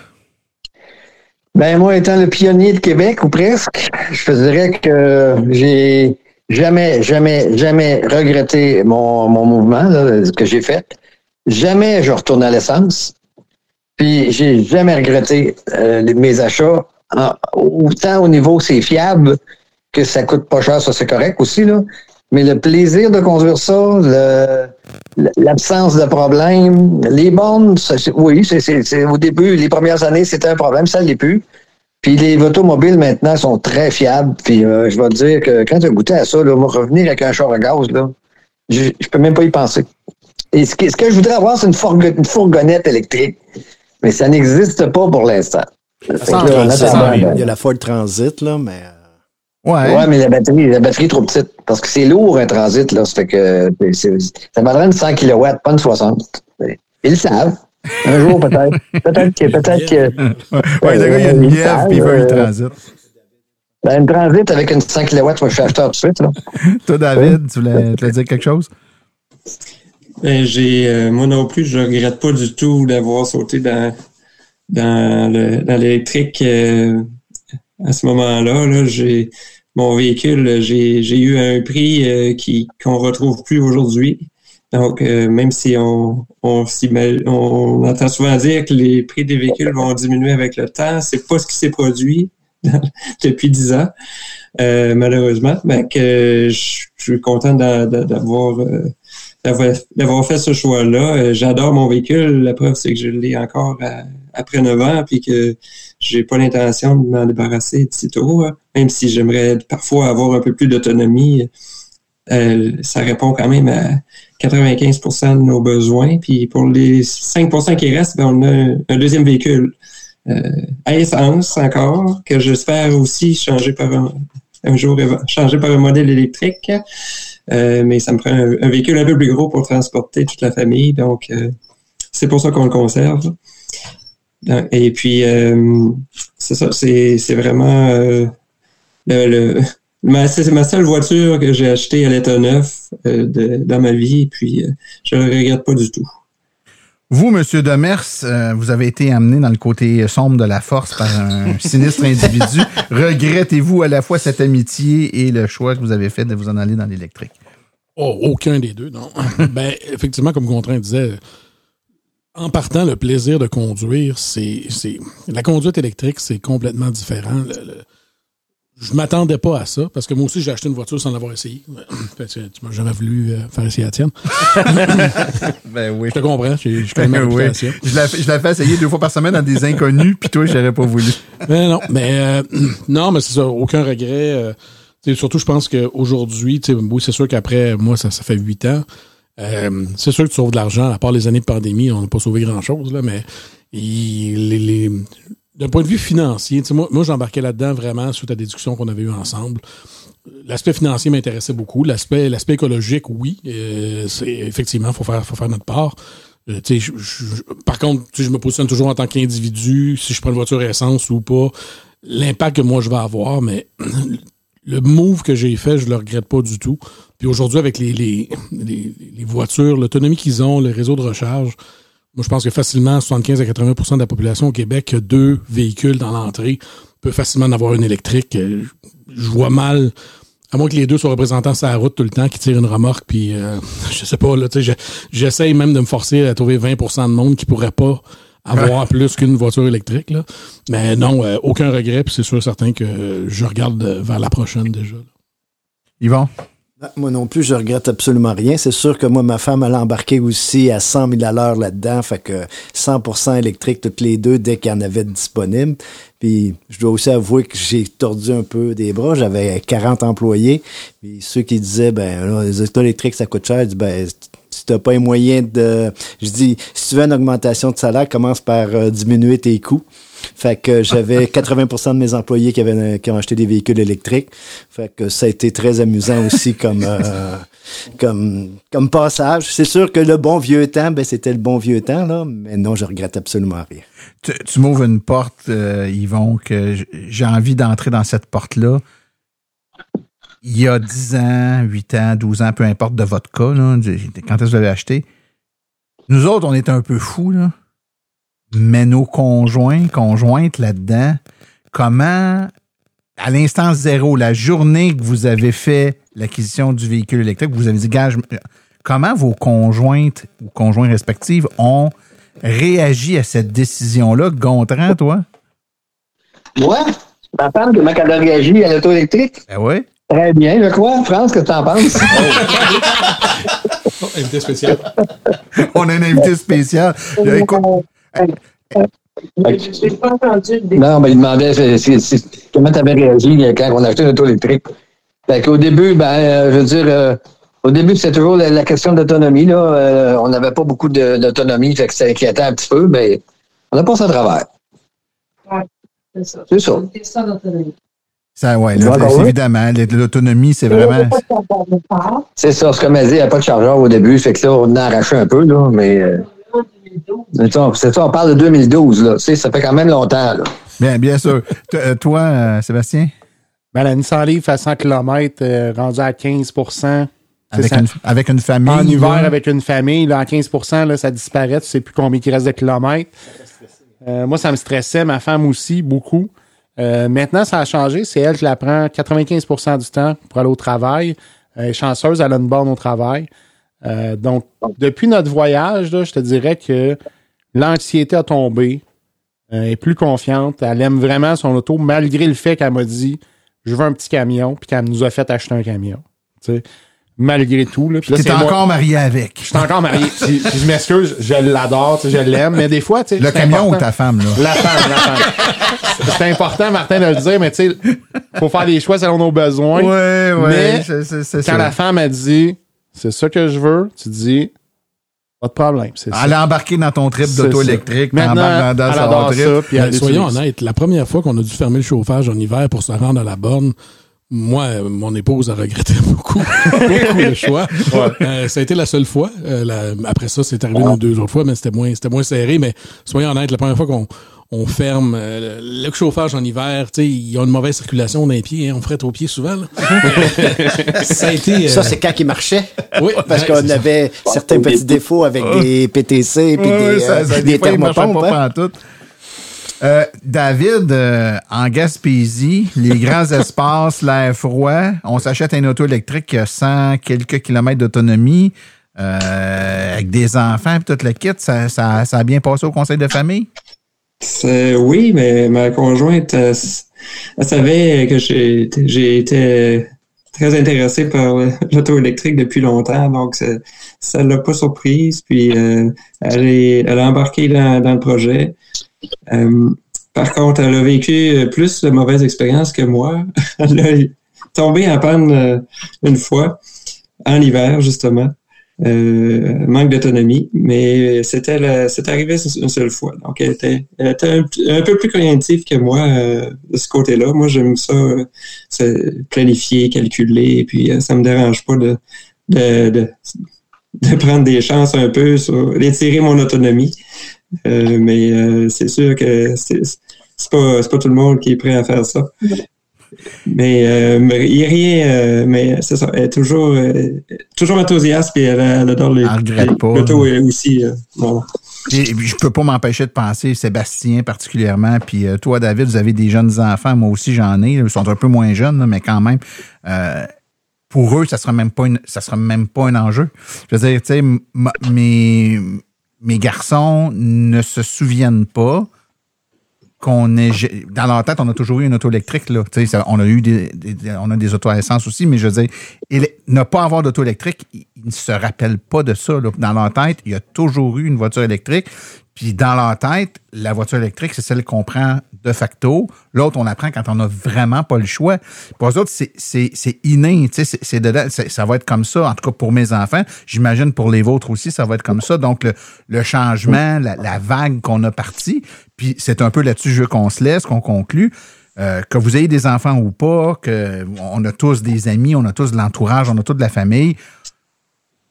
Ben, moi, étant le pionnier de Québec, ou presque, je te dirais que j'ai jamais, jamais, jamais regretté mon, mon mouvement, là, ce que j'ai fait. Jamais je retourne à l'essence. Puis, j'ai jamais regretté euh, mes achats. Autant au niveau, c'est fiable, que ça coûte pas cher, ça c'est correct aussi, là. Mais le plaisir de conduire ça, l'absence de problème, les bornes, oui, c'est, au début, les premières années, c'était un problème, ça l'est plus. Puis les automobiles maintenant sont très fiables. Puis euh, je vais te dire que quand tu as goûté à ça, là, revenir avec un char à gaz, là, je, je peux même pas y penser. Et ce que, ce que je voudrais avoir, c'est une, une fourgonnette électrique. Mais ça n'existe pas pour l'instant. Il y a la Ford Transit, là, mais. euh, Ouais. Ouais, mais la batterie, la batterie est trop petite. Parce que c'est lourd, un transit, là. Ça fait que ça une 100 kW, pas une 60. Ils le savent. Un jour, peut-être. Peut-être que, peut-être que. Ouais, le gars, il y a une mièvre, savent, puis il veut euh, le transit. Ben, une transit avec une 100 kW, je suis acheteur tout de suite, là. Toi, David, tu voulais, tu voulais dire quelque chose? Ben, j'ai, euh, moi non plus, je regrette pas du tout d'avoir sauté dans, dans, le, dans l'électrique euh, à ce moment-là. Là, j'ai, mon véhicule, j'ai, j'ai eu un prix euh, qui, qu'on retrouve plus aujourd'hui. Donc, euh, même si on, on, on entend souvent dire que les prix des véhicules vont diminuer avec le temps, c'est pas ce qui s'est produit depuis dix ans, euh, malheureusement. Ben, que je, suis content d'a- d'a- d'avoir euh, d'avoir fait ce choix-là. Euh, J'adore mon véhicule. La preuve, c'est que je l'ai encore à- après 9 ans, puis que j'ai pas l'intention de m'en débarrasser de tôt, hein. même si j'aimerais parfois avoir un peu plus d'autonomie. Euh, ça répond quand même à 95% de nos besoins. Puis pour les 5% qui restent, ben, on a un, deuxième véhicule euh, à essence encore, que j'espère aussi changer par un, un jour changer par un modèle électrique. Euh, mais ça me prend un, véhicule un peu plus gros pour transporter toute la famille. Donc, euh, c'est pour ça qu'on le conserve. Donc, Et puis, euh, c'est ça, c'est vraiment euh, le, ma, c'est ma seule voiture que j'ai achetée à l'état neuf euh, dans ma vie. Et puis, euh, je ne le regrette pas du tout. Vous, Monsieur Demers, euh, vous avez été amené dans le côté sombre de la force par un sinistre individu. Regrettez-vous à la fois cette amitié et le choix que vous avez fait de vous en aller dans l'électrique? Oh, aucun des deux, non. ben, effectivement, comme Contraint disait, en partant, le plaisir de conduire, c'est. c'est La conduite électrique, c'est complètement différent. Le- le- je m'attendais pas à ça, parce que moi aussi, j'ai acheté une voiture sans l'avoir essayé. Fait que tu m'as jamais voulu euh, faire essayer la tienne. Ben oui. Je te comprends, j'ai quand même ma Oui. Je la, je la fais essayer deux fois par semaine dans des inconnus, puis toi, j'aurais pas voulu. Mais non, mais euh, non, mais c'est ça, aucun regret. euh, surtout, je pense qu'aujourd'hui, oui, c'est sûr qu'après, moi, ça, ça fait huit ans. euh, c'est sûr que tu sauves de l'argent, à part les années de pandémie, on n'a pas sauvé grand-chose, là, mais il- les, les- d'un point de vue financier, moi, j'embarquais là-dedans vraiment à des discussions qu'on avait eues ensemble. l'aspect financier m'intéressait beaucoup. L'aspect, écologique, oui. Euh, effectivement, faut faire, faut faire notre part. Euh, par contre, je me positionne toujours en tant qu'individu, si je prends une voiture essence ou pas, l'impact que moi je vais avoir, mais le move que j'ai fait, je le regrette pas du tout. Puis aujourd'hui, avec les, les voitures, l'autonomie qu'ils ont, le réseau de recharge, moi je pense que facilement 75 à 80% de la population au Québec a deux véhicules dans l'entrée peut facilement en avoir une électrique. Euh, Je vois mal, à moins que les deux soient représentants sur la route tout le temps, qui tirent une remorque, puis euh, je sais pas, là, tu sais, je- j'essaye même de me forcer à trouver 20% de monde qui pourrait pas avoir plus qu'une voiture électrique. Là. Mais non, euh, aucun regret, puis c'est sûr et certain que euh, je regarde vers la prochaine déjà. Yvon? Ah, Moi non plus, je regrette absolument rien. C'est sûr que moi, ma femme, elle a embarqué aussi à 100 000 à l'heure là-dedans. Fait que 100% électrique toutes les deux dès qu'il y en avait disponible. Puis je dois aussi avouer que j'ai tordu un peu des bras. J'avais 40 employés. Puis ceux qui disaient, ben là, les autos électriques, ça coûte cher. Je dis, ben, si t'as pas les moyens de... Je dis, si tu veux une augmentation de salaire, commence par euh, diminuer tes coûts. Fait que j'avais 80% de mes employés qui, avaient, qui ont acheté des véhicules électriques. Fait que ça a été très amusant aussi comme, euh, comme, comme passage. C'est sûr que le bon vieux temps, ben, c'était le bon vieux temps, là. Mais non, je regrette absolument rien. Tu, tu m'ouvres une porte, euh, Yvon, que j'ai envie d'entrer dans cette porte-là. Il y a 10 ans, 8 ans, 12 ans, peu importe de votre cas, là, quand est-ce que vous l'avez acheté, nous autres, on était un peu fous, là. Mais nos conjoints, conjointes là-dedans, comment, à l'instant zéro, la journée que vous avez fait l'acquisition du véhicule électrique, vous avez dit, gage, comment vos conjointes ou conjoints respectifs ont réagi à cette décision-là? Gontran, toi? Moi, ma femme, comment elle a réagi à l'auto électrique? Ben oui. Très bien, je crois. France, qu'est-ce que t'en penses? Oh, invité spécial. On a un invité spécial. Là, écoute, Non, mais il demandait c'est- c'est- c'est- comment tu avais réagi quand on a acheté une auto électrique. Fait qu'au début, ben, euh, je veux dire, euh, au début, c'était toujours la, la question d'autonomie. Là. Euh, on n'avait pas beaucoup d'autonomie, fait que ça inquiétait un petit peu, mais on a passé à travers. C'est ça. C'est ça. C'est ça ouais, là, Ouais, c'est- ouais. évidemment, l'autonomie, c'est vraiment. C'est ça. Ce comme elle dit, il n'y a pas de chargeur au début, fait que là, on en a arraché un peu, là, mais euh, c'est ça, c'est ça, on parle de 2012, là. Tu sais, ça fait quand même longtemps, là. Bien, bien sûr. T- euh, toi, euh, Sébastien, Ben, la Nissan Leaf à 100 km, rendue à 15 avec ça. une, avec une famille. En hiver, là, avec une famille, là, à 15 là, ça disparaît. Tu sais plus combien il reste de kilomètres. Euh, moi, ça me stressait. Ma femme aussi, beaucoup. Euh, maintenant, ça a changé. C'est elle qui la prend 95% du temps pour aller au travail. Elle est chanceuse, elle a une borne au travail. Euh, donc, depuis notre voyage, là, je te dirais que l'anxiété a tombé. Euh, elle est plus confiante. Elle aime vraiment son auto, malgré le fait qu'elle m'a dit je veux un petit camion, puis qu'elle nous a fait acheter un camion. Tu sais, malgré tout. Là. Puis là, T'es c'est moi- encore marié avec. je suis encore marié. Puis- puis je m'excuse, je l'adore, tu sais, je l'aime, mais des fois, tu sais. Le camion important. ou ta femme, là? La femme, la femme. C'est important, Martin, de le dire, mais tu sais, faut faire des choix selon nos besoins. Ouais, ouais. Mais c'est Quand la femme a dit, c'est ça que je veux, tu dis, pas de problème. C'est ça. Elle a embarqué dans ton trip d'auto électrique, Maintenant, dans, dans elle son adore trip. ça, puis Ben, soyons honnêtes, la première fois qu'on a dû fermer le chauffage en hiver pour se rendre à la borne, moi, euh, mon épouse a regretté beaucoup, beaucoup le choix. Euh, ça a été la seule fois. Euh, la- après ça, c'est arrivé une ou deux autres fois, mais c'était moins, c'était moins serré. Mais soyons honnêtes, la première fois qu'on on ferme euh, le chauffage en hiver, tu sais, il y a une mauvaise circulation dans les pieds, hein, on frette aux pieds souvent. là. ça a été. euh, Ça, c'est quand il marchait. oui, Parce ouais, qu'on ça. avait certains petits défauts avec des PTC et Ouais, des, ça- euh, ça- des marchait thermopompes. pas hein. Euh, David, euh, en Gaspésie, les grands espaces, l'air froid, on s'achète un auto électrique qui a 100 quelques kilomètres d'autonomie, euh, avec des enfants et tout le kit. Ça, ça, ça a bien passé au conseil de famille? Oui, mais ma conjointe, elle savait que j'ai été- très intéressé par l'auto électrique depuis longtemps, donc ça- ça l'a pas surprise. Puis euh, elle, est, elle a embarqué dans, le projet. Euh, par contre, elle a vécu plus de mauvaises expériences que moi. elle a tombé en panne euh, une fois, en hiver justement. Euh, manque d'autonomie, mais c'était arrivé une seule fois. Donc, elle était, elle était un, peu plus cognitive que moi euh, de ce côté-là. Moi, j'aime ça, euh, planifier, calculer, et puis euh, ça me dérange pas de, de, de, prendre des chances un peu sur d'étirer mon autonomie. Euh, mais c'est sûr que c'est pas, pas tout le monde qui est prêt à faire ça. Mais euh, mais il y a rien, euh, mais c'est ça, elle est toujours, euh, toujours enthousiaste et elle, elle adore les, les- l'auto aussi. euh, bon. Je peux pas m'empêcher de penser, Sébastien particulièrement, puis euh, toi, David, vous avez des jeunes enfants, moi aussi j'en ai, ils sont un peu moins jeunes, là, mais quand même, pour eux, ça sera même pas une, ça sera même pas un enjeu. Je veux dire, tu sais, mes, mes garçons ne se souviennent pas qu'on est dans leur tête, on a toujours eu une auto électrique là. Ça- on a eu des, on a des autos à essence aussi, mais je veux dire, ne pas avoir d'auto électrique, ils ne se rappellent pas de ça. là. Dans leur tête, il y a toujours eu une voiture électrique. Puis dans leur tête, la voiture électrique, c'est celle qu'on prend de facto. L'autre, on apprend quand on n'a vraiment pas le choix. Pour eux autres, c'est- inné. c'est- dedans, c'est- ça va être comme ça, en tout cas pour mes enfants. J'imagine pour les vôtres aussi, ça va être comme ça. Donc, le, le changement, la, la vague qu'on a partie, puis c'est un peu là-dessus je veux qu'on se laisse, qu'on conclut. Euh, que vous ayez des enfants ou pas, que on a tous des amis, on a tous de l'entourage, on a toute de la famille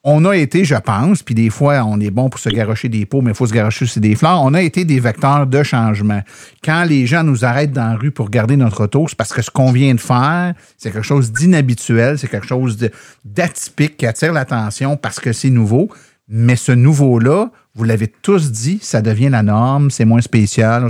on a été, je pense, puis des fois, on est bon pour se garocher des pots, mais il faut se garocher aussi des fleurs. On a été des vecteurs de changement. Quand les gens nous arrêtent dans la rue pour garder notre auto, c'est parce que ce qu'on vient de faire, c'est quelque chose d'inhabituel, c'est quelque chose d'atypique qui attire l'attention parce que c'est nouveau. Mais ce nouveau-là, vous l'avez tous dit, ça devient la norme, c'est moins spécial.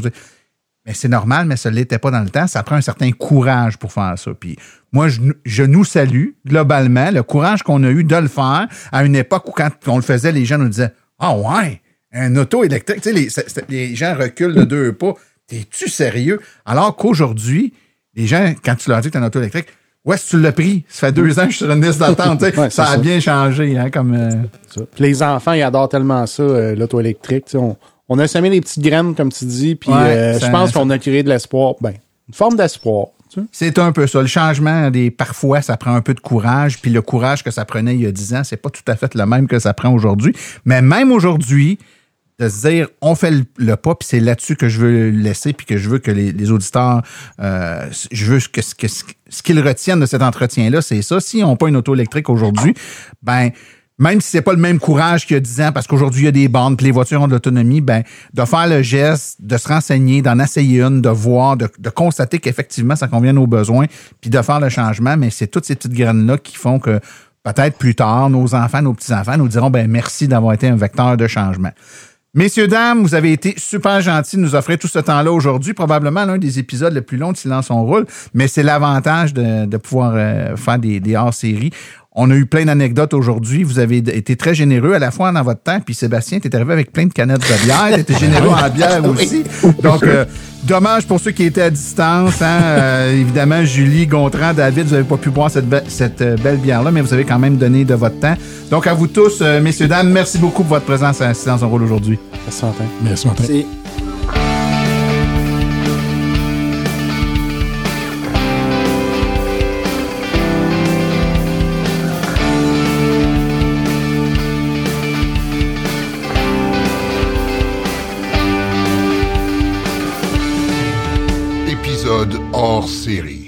Mais c'est normal, mais ça ne l'était pas dans le temps. Ça prend un certain courage pour faire ça. Puis moi, je, je nous salue globalement le courage qu'on a eu de le faire à une époque où, quand on le faisait, les gens nous disaient Ah ouais, un auto électrique. Tu sais, les, les gens reculent de deux pas. T'es-tu sérieux? Alors qu'aujourd'hui, les gens, quand tu leur dis que t'as un auto électrique, est-ce que tu l'as pris? Ça fait deux ans que je suis sur une liste d'attente. Ouais, ça a ça. bien changé, hein, comme. euh, les enfants, ils adorent tellement ça, euh, l'auto électrique. Tu sais, On, on a semé des petites graines, comme tu dis, puis Ouais, euh, je pense qu'on a créé de l'espoir. Ben, une forme d'espoir. tu sais. C'est un peu ça. Le changement, des, parfois, ça prend un peu de courage. Puis le courage que ça prenait il y a 10 ans, c'est pas tout à fait le même que ça prend aujourd'hui. Mais même aujourd'hui, de se dire, on fait le, le pas, puis c'est là-dessus que je veux le laisser, puis que je veux que les, les auditeurs, euh, je veux que, ce- que ce ce qu'ils retiennent de cet entretien-là, c'est ça. S'ils n'ont pas une auto électrique aujourd'hui, ben même si c'est pas le même courage qu'il y a 10 ans, parce qu'aujourd'hui, il y a des bandes, puis les voitures ont de l'autonomie, ben, de faire le geste, de se renseigner, d'en essayer une, de voir, de, constater qu'effectivement, ça convient nos besoins, puis de faire le changement, mais c'est toutes ces petites graines-là qui font que peut-être plus tard, nos enfants, nos petits-enfants nous diront, ben, merci d'avoir été un vecteur de changement. Messieurs, dames, vous avez été super gentils de nous offrir tout ce temps-là aujourd'hui. Probablement l'un des épisodes les plus longs de Silence on roule, mais c'est l'avantage de, de pouvoir euh, faire des, des hors-séries. On a eu plein d'anecdotes aujourd'hui. Vous avez été très généreux à la fois dans votre temps. Puis Sébastien, tu es arrivé avec plein de canettes de bière. Tu étais généreux en bière aussi. Donc, euh, dommage pour ceux qui étaient à distance. Hein. Euh, évidemment, Julie, Gontran, David, vous n'avez pas pu boire cette, be- cette euh, belle bière-là, mais vous avez quand même donné de votre temps. Donc, à vous tous, euh, messieurs, dames, merci beaucoup pour votre présence à Silence on roule aujourd'hui. Merci, Martin. Merci, Martin. C'est- hors série.